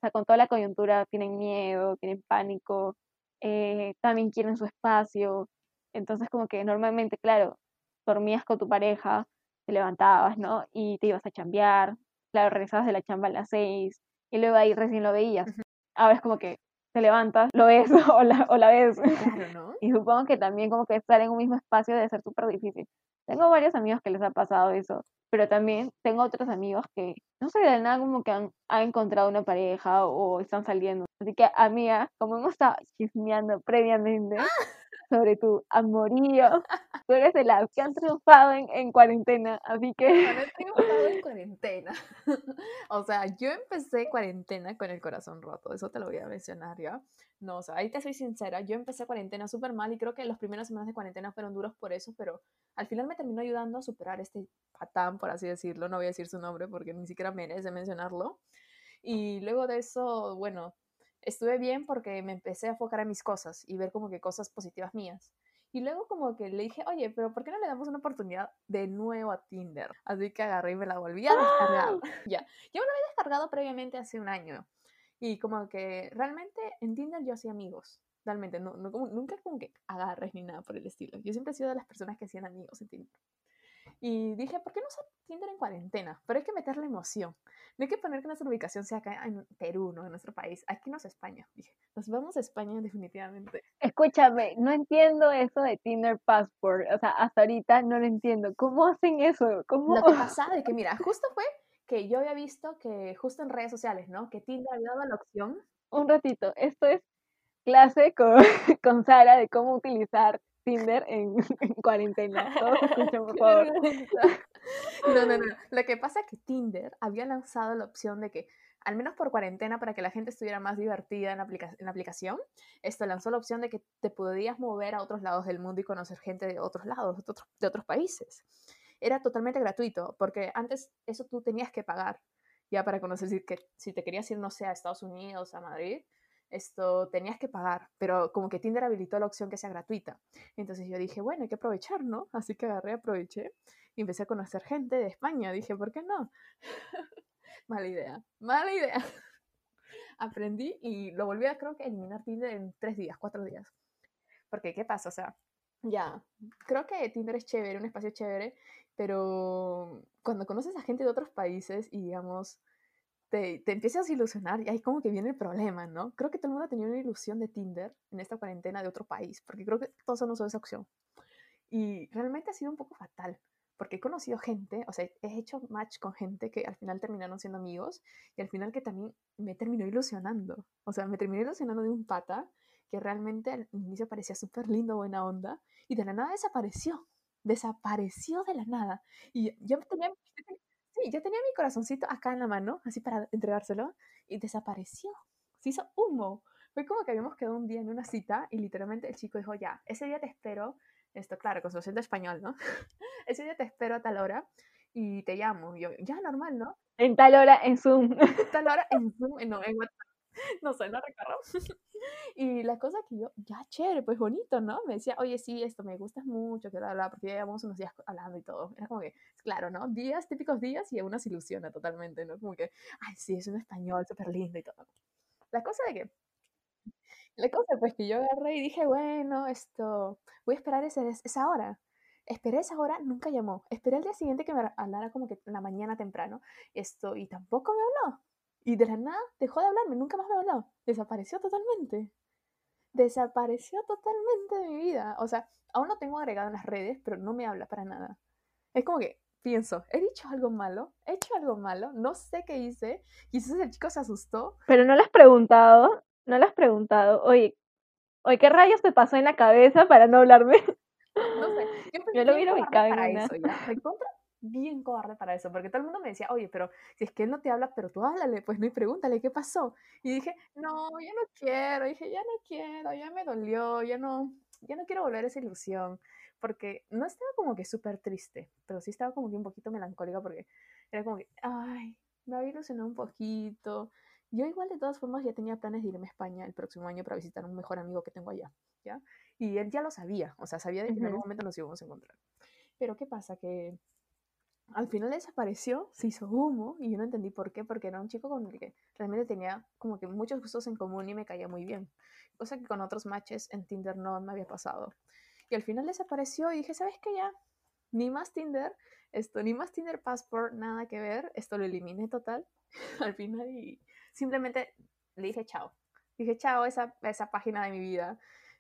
sea, con toda la coyuntura, tienen miedo, tienen pánico, eh, también quieren su espacio. Entonces, como que normalmente, claro, dormías con tu pareja, te levantabas, ¿no? Y te ibas a chambear, claro, regresabas de la chamba a las seis, y luego ahí recién lo veías. Ahora es como que te levantas, lo ves o la, o la ves. Claro, ¿no? Y supongo que también como que estar en un mismo espacio debe ser súper difícil. Tengo varios amigos que les ha pasado eso, pero también tengo otros amigos que, no sé, de nada como que han, han encontrado una pareja o están saliendo. Así que, amiga, como hemos estado chismeando previamente sobre tu amorío, tú eres de las que han triunfado en, en cuarentena, así que... Bueno, he triunfado en cuarentena. o sea, yo empecé cuarentena con el corazón roto, eso te lo voy a mencionar ya. No, o sea, ahí te soy sincera, yo empecé cuarentena súper mal y creo que las primeras semanas de cuarentena fueron duros por eso, pero al final me terminó ayudando a superar este patán, por así decirlo, no voy a decir su nombre porque ni siquiera merece mencionarlo. Y luego de eso, bueno, estuve bien porque me empecé a enfocar en mis cosas y ver como que cosas positivas mías. Y luego como que le dije, oye, pero ¿por qué no le damos una oportunidad de nuevo a Tinder? Así que agarré y me la volví a descargar. ya, yo me la había descargado previamente hace un año. Y como que realmente en Tinder yo hacía amigos. Realmente, no, no como- nunca como que agarres ni nada por el estilo. Yo siempre he sido de las personas que hacían amigos en Tinder. Y dije, ¿por qué no usar Tinder en cuarentena? Pero hay que meterle emoción. No hay que poner que nuestra ubicación sea acá en Perú, ¿no? En nuestro país. Aquí no es España. Dije, nos vamos a España definitivamente. Escúchame, no entiendo eso de Tinder Passport, o sea, hasta ahorita no lo entiendo. ¿Cómo hacen eso? ¿Cómo? Lo que pasa de que, mira, justo fue que yo había visto que justo en redes sociales, ¿no? Que Tinder había dado la opción. Un ratito, esto es clase con, con Sara de cómo utilizar Tinder en, en cuarentena. Todos escuchen, por Qué favor. vergüenza. No, no, no. Lo que pasa es que Tinder había lanzado la opción de que, al menos por cuarentena, para que la gente estuviera más divertida en la, aplica- en la aplicación, esto lanzó la opción de que te podías mover a otros lados del mundo y conocer gente de otros lados, de otros, de otros países. Era totalmente gratuito, porque antes eso tú tenías que pagar ya para conocer si, que, si te querías ir, no sé, a Estados Unidos, a Madrid, esto tenías que pagar, pero como que Tinder habilitó la opción que sea gratuita. Entonces yo dije, bueno, hay que aprovechar, ¿no? Así que agarré, aproveché y empecé a conocer gente de España. Dije, ¿por qué no? mala idea, mala idea. Aprendí y lo volví a, creo que, eliminar Tinder en tres días, cuatro días. Porque, ¿qué pasa? O sea, ya, creo que Tinder es chévere, un espacio chévere, pero cuando conoces a gente de otros países y, digamos, te, te, empiezas a ilusionar y ahí como que viene el problema, ¿no? Creo que todo el mundo ha tenido una ilusión de Tinder en esta cuarentena de otro país, porque creo que todos han usado esa opción. Y realmente ha sido un poco fatal, porque he conocido gente, o sea, he hecho match con gente que al final terminaron siendo amigos y al final que también me terminó ilusionando. O sea, me terminó ilusionando de un pata que realmente al inicio parecía súper lindo, buena onda, y de la nada desapareció. Desapareció de la nada. Y yo tenía, Sí, yo tenía mi corazoncito acá en la mano, así para entregárselo, y desapareció. Se hizo humo. Fue como que habíamos quedado un día en una cita y literalmente el chico dijo, ya, ese día te espero, esto claro, con su acento español, ¿no? ese día te espero a tal hora y te llamo. Y yo, ya, normal, ¿no? En tal hora en Zoom. tal hora en Zoom, no, en WhatsApp. No sé, no recuerdo. y la cosa que yo, ya chévere, pues bonito, ¿no? Me decía, oye, sí, esto me gusta mucho, que bla, porque ya llevamos unos días hablando y todo. Era como que, claro, ¿no? Días, típicos días y uno se ilusiona totalmente, ¿no? Como que, ay, sí, es un español súper lindo y todo. La cosa de que, la cosa pues que yo agarré y dije, bueno, esto, voy a esperar ese, esa hora. Esperé esa hora, nunca llamó. Esperé el día siguiente que me hablara como que en la mañana temprano. Esto, y tampoco me habló. Y de la nada dejó de hablarme, nunca más me habló. Desapareció totalmente. Desapareció totalmente de mi vida. O sea, aún lo tengo agregado en las redes, pero no me habla para nada. Es como que pienso, ¿he dicho algo malo? ¿He hecho algo malo? No sé qué hice. Quizás el chico se asustó. Pero no le has preguntado, no le has preguntado, oye, oye, ¿qué rayos te pasó en la cabeza para no hablarme? No sé. Yo, yo lo hubiera ubicado eso, ya bien cobarde para eso, porque todo el mundo me decía, oye, pero si es que él no te habla, pero tú háblale, pues no y pregúntale qué pasó. Y dije, no, ya no quiero, dije, ya no quiero, ya me dolió, ya no, ya no quiero volver a esa ilusión, porque no estaba como que súper triste, pero sí estaba como que un poquito melancólica, porque era como que, ay, me había ilusionado un poquito. Yo igual de todas formas ya tenía planes de irme a España el próximo año para visitar a un mejor amigo que tengo allá, ¿ya? Y él ya lo sabía, o sea, sabía de que en algún momento nos íbamos a encontrar. Pero ¿qué pasa? Que al final desapareció, se hizo humo y yo no entendí por qué, porque era un chico con el que realmente tenía como que muchos gustos en común y me caía muy bien, cosa que con otros matches en Tinder no me había pasado. Y al final desapareció y dije, ¿sabes qué ya? Ni más Tinder, esto, ni más Tinder Passport, nada que ver, esto lo eliminé total al final y simplemente le dije chao. Dije chao esa, esa página de mi vida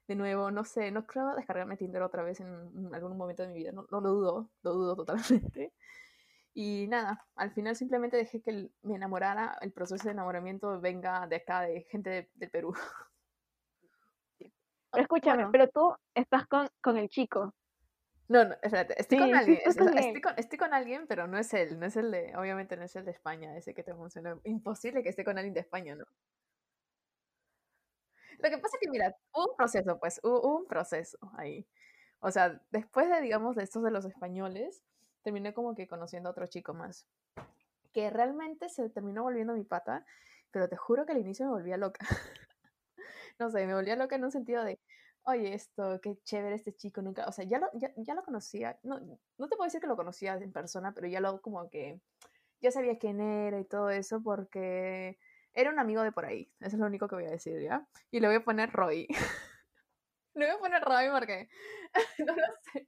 de nuevo, no sé, no creo descargarme Tinder otra vez en, algún momento de mi vida, no, lo dudo, lo dudo totalmente. Y nada, al final simplemente dejé que me enamorara, el proceso de enamoramiento venga de acá, de gente del Perú. Pero escúchame, pero tú estás con, con el chico. No, no, espérate, estoy con alguien, estoy, con, estoy, con, alguien, pero no es él, no es el de, obviamente no es el de España, ese que te mencioné. Imposible que esté con alguien de España, ¿no? Lo que pasa es que, mira, hubo un proceso, pues, hubo un proceso ahí. O sea, después de, digamos, de estos de los españoles, terminé como que conociendo a otro chico más, que realmente se terminó volviendo mi pata, pero te juro que al inicio me volvía loca. no sé, me volvía loca en un sentido de, oye, esto, qué chévere este chico, nunca, o sea, ya lo, ya, ya lo conocía, no, no te puedo decir que lo conocía en persona, pero ya lo como que, ya sabía quién era y todo eso, porque era un amigo de por ahí. Eso es lo único que voy a decir, ¿ya? Y le voy a poner Roy. le voy a poner Roy porque no lo sé.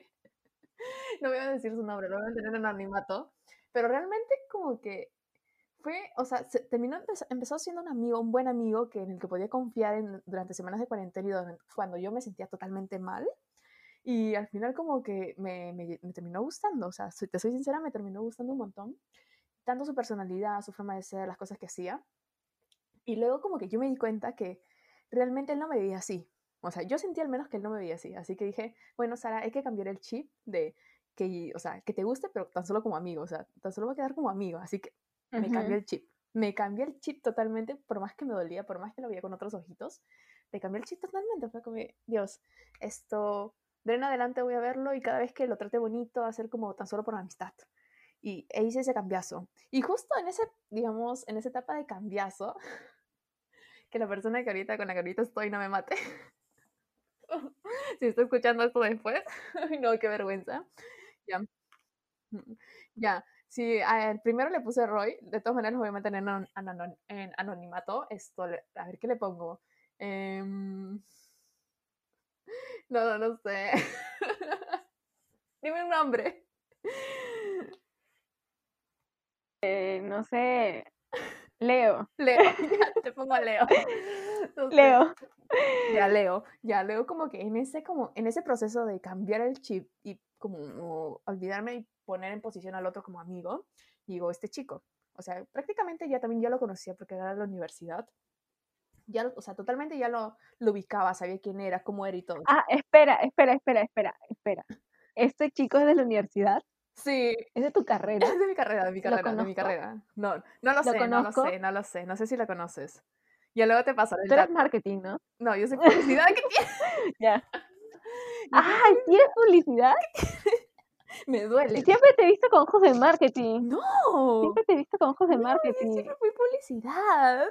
No voy a decir su nombre, lo voy a tener en anonimato. Pero realmente como que fue, o sea, terminó, empezó, siendo un amigo, un buen amigo que, en el que podía confiar en, durante semanas de cuarentena y cuando yo me sentía totalmente mal. Y al final como que me, me, me terminó gustando, o sea, si te soy sincera, me terminó gustando un montón. Tanto su personalidad, su forma de ser, las cosas que hacía. Y luego como que yo me di cuenta que realmente él no me veía así. O sea, yo sentí al menos que él no me veía así. Así que dije, bueno, Sara, hay que cambiar el chip de que, o sea, que te guste, pero tan solo como amigo. O sea, tan solo va a quedar como amigo. Así que me cambié el chip. Me cambié el chip totalmente, por más que me dolía, por más que lo veía con otros ojitos. Me cambié el chip totalmente. Fue como, Dios, esto, de en adelante voy a verlo y cada vez que lo trate bonito, va a ser como tan solo por amistad y e hice ese cambiazo. Y justo en ese, digamos, en esa etapa de cambiazo, que la persona que ahorita con la que ahorita estoy no me mate. si estoy escuchando esto después, no, qué vergüenza. Ya. Ya, al primero le puse Roy, de todas maneras lo voy a mantener en, anonimato. Esto, a ver qué le pongo. Em, no, no sé. Dime un nombre. Eh, no sé. Leo. Leo, ya te pongo Leo. Leo. Ya Leo, ya Leo como que en ese como en ese proceso de cambiar el chip y como olvidarme y poner en posición al otro como amigo, digo, este chico, o sea, prácticamente ya también ya lo conocía porque era de la universidad. Ya, o sea, totalmente ya lo, lo ubicaba, sabía quién era, cómo era y todo. Ah, espera, espera, espera, espera, espera. ¿Este chico es de la universidad? Sí. ¿Es de tu carrera? Es de mi carrera, de mi carrera, de mi carrera. No, no lo, sé, no lo sé, no lo sé. No sé si la conoces. Y luego te pasa. Tú eres marketing, ¿no? No, yo soy publicidad. ¿Qué tienes? ya. ¡Ay, tienes publicidad! Me duele. Siempre te he visto con ojos de marketing. No. Siempre te he visto con ojos de no, marketing. Siempre fui publicidad.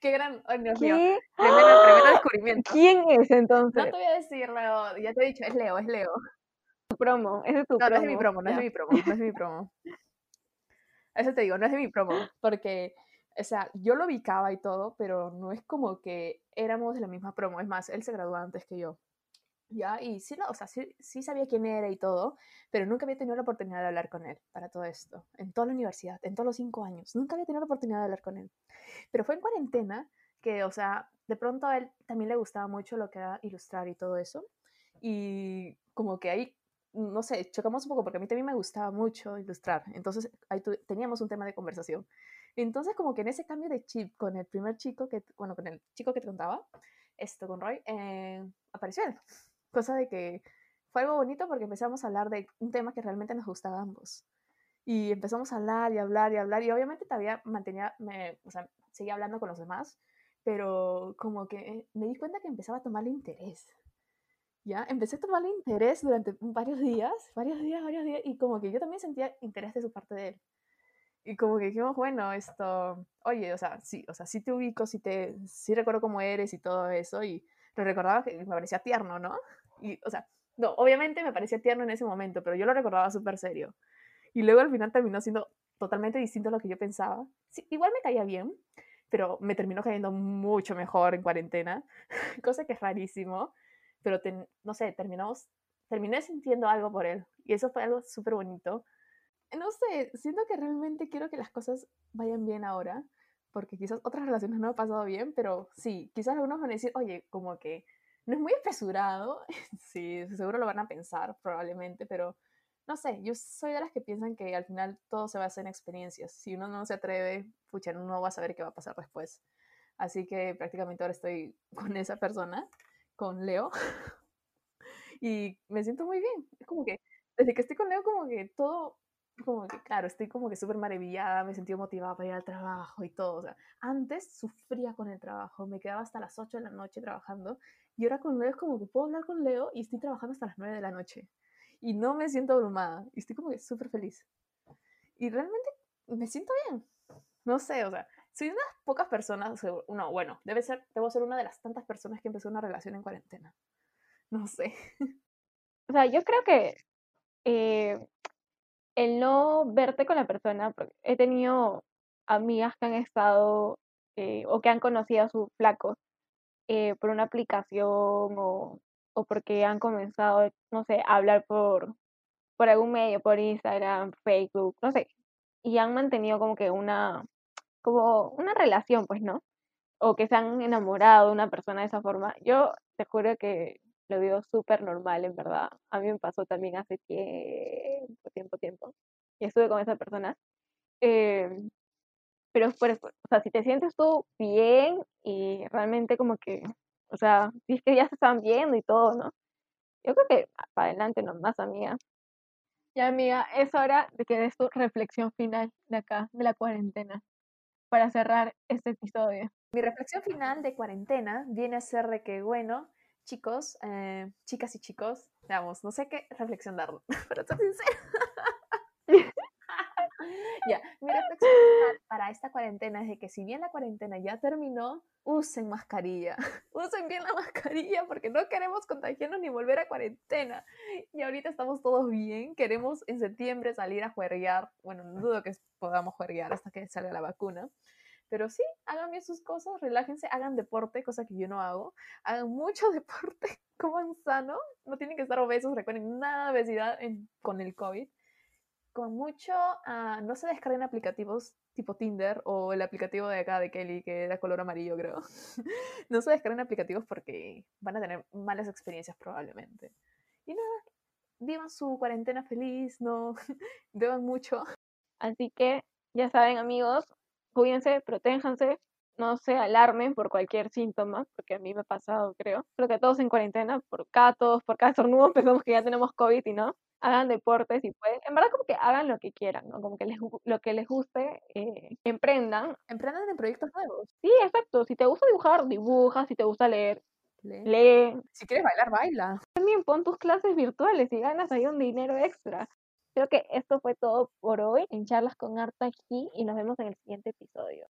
Qué gran. Oh, Dios ¿Qué? mío. Tremendo, tremendo descubrimiento. ¿Quién es entonces? No te voy a decir, Leo. Ya te he dicho, es Leo, es Leo. Tu promo, ese es tu No, promo. no es mi promo, no es ya. mi promo, no es mi promo. Eso te digo, no es de mi promo, porque, o sea, yo lo ubicaba y todo, pero no es como que éramos de la misma promo. Es más, él se graduó antes que yo. ¿Ya? Y sí, lo- o sea, sí, sí sabía quién era y todo, pero nunca había tenido la oportunidad de hablar con él para todo esto. En toda la universidad, en todos los cinco años. Nunca había tenido la oportunidad de hablar con él. Pero fue en cuarentena que, o sea, de pronto a él también le gustaba mucho lo que era ilustrar y todo eso. Y como que ahí, no sé, chocamos un poco porque a mí también me gustaba mucho ilustrar. Entonces ahí teníamos un tema de conversación. Entonces como que en ese cambio de chip con el primer chico, que, bueno, con el chico que te contaba, esto con Roy, eh, apareció él. Cosa de que fue algo bonito porque empezamos a hablar de un tema que realmente nos gustaba a ambos. Y empezamos a hablar y hablar y hablar. Y obviamente todavía mantenía, me, o sea, seguía hablando con los demás, pero como que me di cuenta que empezaba a tomarle interés. ¿Ya? Empecé a tomarle interés durante varios días, varios días, varios días, y como que yo también sentía interés de su parte de él. Y como que dijimos, bueno, esto, oye, o sea, sí, o sea, sí te ubico, sí te, sí recuerdo cómo eres y todo eso, y lo recordaba que me parecía tierno, ¿no? Y, o sea, no, obviamente me parecía tierno en ese momento, pero yo lo recordaba súper serio. Y luego al final terminó siendo totalmente distinto a lo que yo pensaba. Sí, igual me caía bien, pero me terminó cayendo mucho mejor en cuarentena, cosa que es rarísimo, pero no sé, terminamos, terminé sintiendo algo por él y eso fue algo súper bonito. No sé, siento que realmente quiero que las cosas vayan bien ahora, porque quizás otras relaciones no han pasado bien, pero sí, quizás algunos van a decir, oye, como que no es muy apresurado, sí, seguro lo van a pensar probablemente, pero no sé, yo soy de las que piensan que al final todo se basa en experiencias. Si uno no se atreve, pucha, no va a saber qué va a pasar después. Así que prácticamente ahora estoy con esa persona, con Leo, y me siento muy bien. Es como que desde que estoy con Leo, como que todo, como que claro, estoy como que súper maravillada, me sentí motivada para ir al trabajo y todo. O sea, antes sufría con el trabajo, me quedaba hasta las 8 de la noche trabajando, y ahora con Leo es como puedo hablar con Leo y estoy trabajando hasta las 9 de la noche y no me siento abrumada y estoy como que súper feliz. Y realmente me siento bien. No sé, o sea, soy una de las pocas personas, no, bueno, debe ser, debo ser una de las tantas personas que empezó una relación en cuarentena. No sé. O sea, yo creo que eh, el no verte con la persona, porque he tenido amigas que han estado eh, o que han conocido a sus flacos eh, por una aplicación o, o porque han comenzado, no sé, a hablar por, por algún medio, por Instagram, Facebook, no sé, y han mantenido como que una, como una relación, pues, ¿no? O que se han enamorado de una persona de esa forma. Yo te juro que lo veo súper normal, en verdad. A mí me pasó también hace tiempo, tiempo, tiempo. Y estuve con esa persona. Eh, pero es por o sea, si te sientes tú bien y realmente como que, o sea, si es que ya se están viendo y todo, ¿no? Yo creo que para adelante nomás, amiga. Ya, amiga, es hora de que des tu reflexión final de acá, de la cuarentena, para cerrar este episodio. Mi reflexión final de cuarentena viene a ser de que, bueno, chicos, eh, chicas y chicos, veamos, no sé qué reflexión dar, pero ser sincera. Ya, mi reflexión para esta cuarentena es de que si bien la cuarentena ya terminó, usen mascarilla. Usen bien la mascarilla porque no queremos contagiarnos ni volver a cuarentena. Y ahorita estamos todos bien. Queremos en septiembre salir a juerguear. Bueno, no dudo que podamos juerguear hasta que salga la vacuna. Pero sí, hagan bien sus cosas, relájense, hagan deporte, cosa que yo no hago. Hagan mucho deporte, coman sano, no tienen que estar obesos, recuerden, nada de obesidad con el COVID. Con mucho, ah, no se descarguen aplicativos tipo Tinder o el aplicativo de acá de Kelly, que era color amarillo, creo. no se descarguen aplicativos porque van a tener malas experiencias probablemente. Y nada, vivan su cuarentena feliz, no beban mucho. Así que, ya saben amigos, cuídense, protéjanse, no se alarmen por cualquier síntoma, porque a mí me ha pasado, creo. Creo que todos en cuarentena, por cada todos, por cada estornudo, pensamos que ya tenemos COVID y no. Hagan deportes y pueden, en verdad como que hagan lo que quieran, ¿no? Como que les, lo que les guste, eh, emprendan. Emprendan en proyectos nuevos. Sí, exacto. Si te gusta dibujar, dibuja. Si te gusta leer, lee. lee. Si quieres bailar, baila. También pon tus clases virtuales y ganas ahí un dinero extra. Creo que esto fue todo por hoy en Charlas con Arta aquí y nos vemos en el siguiente episodio.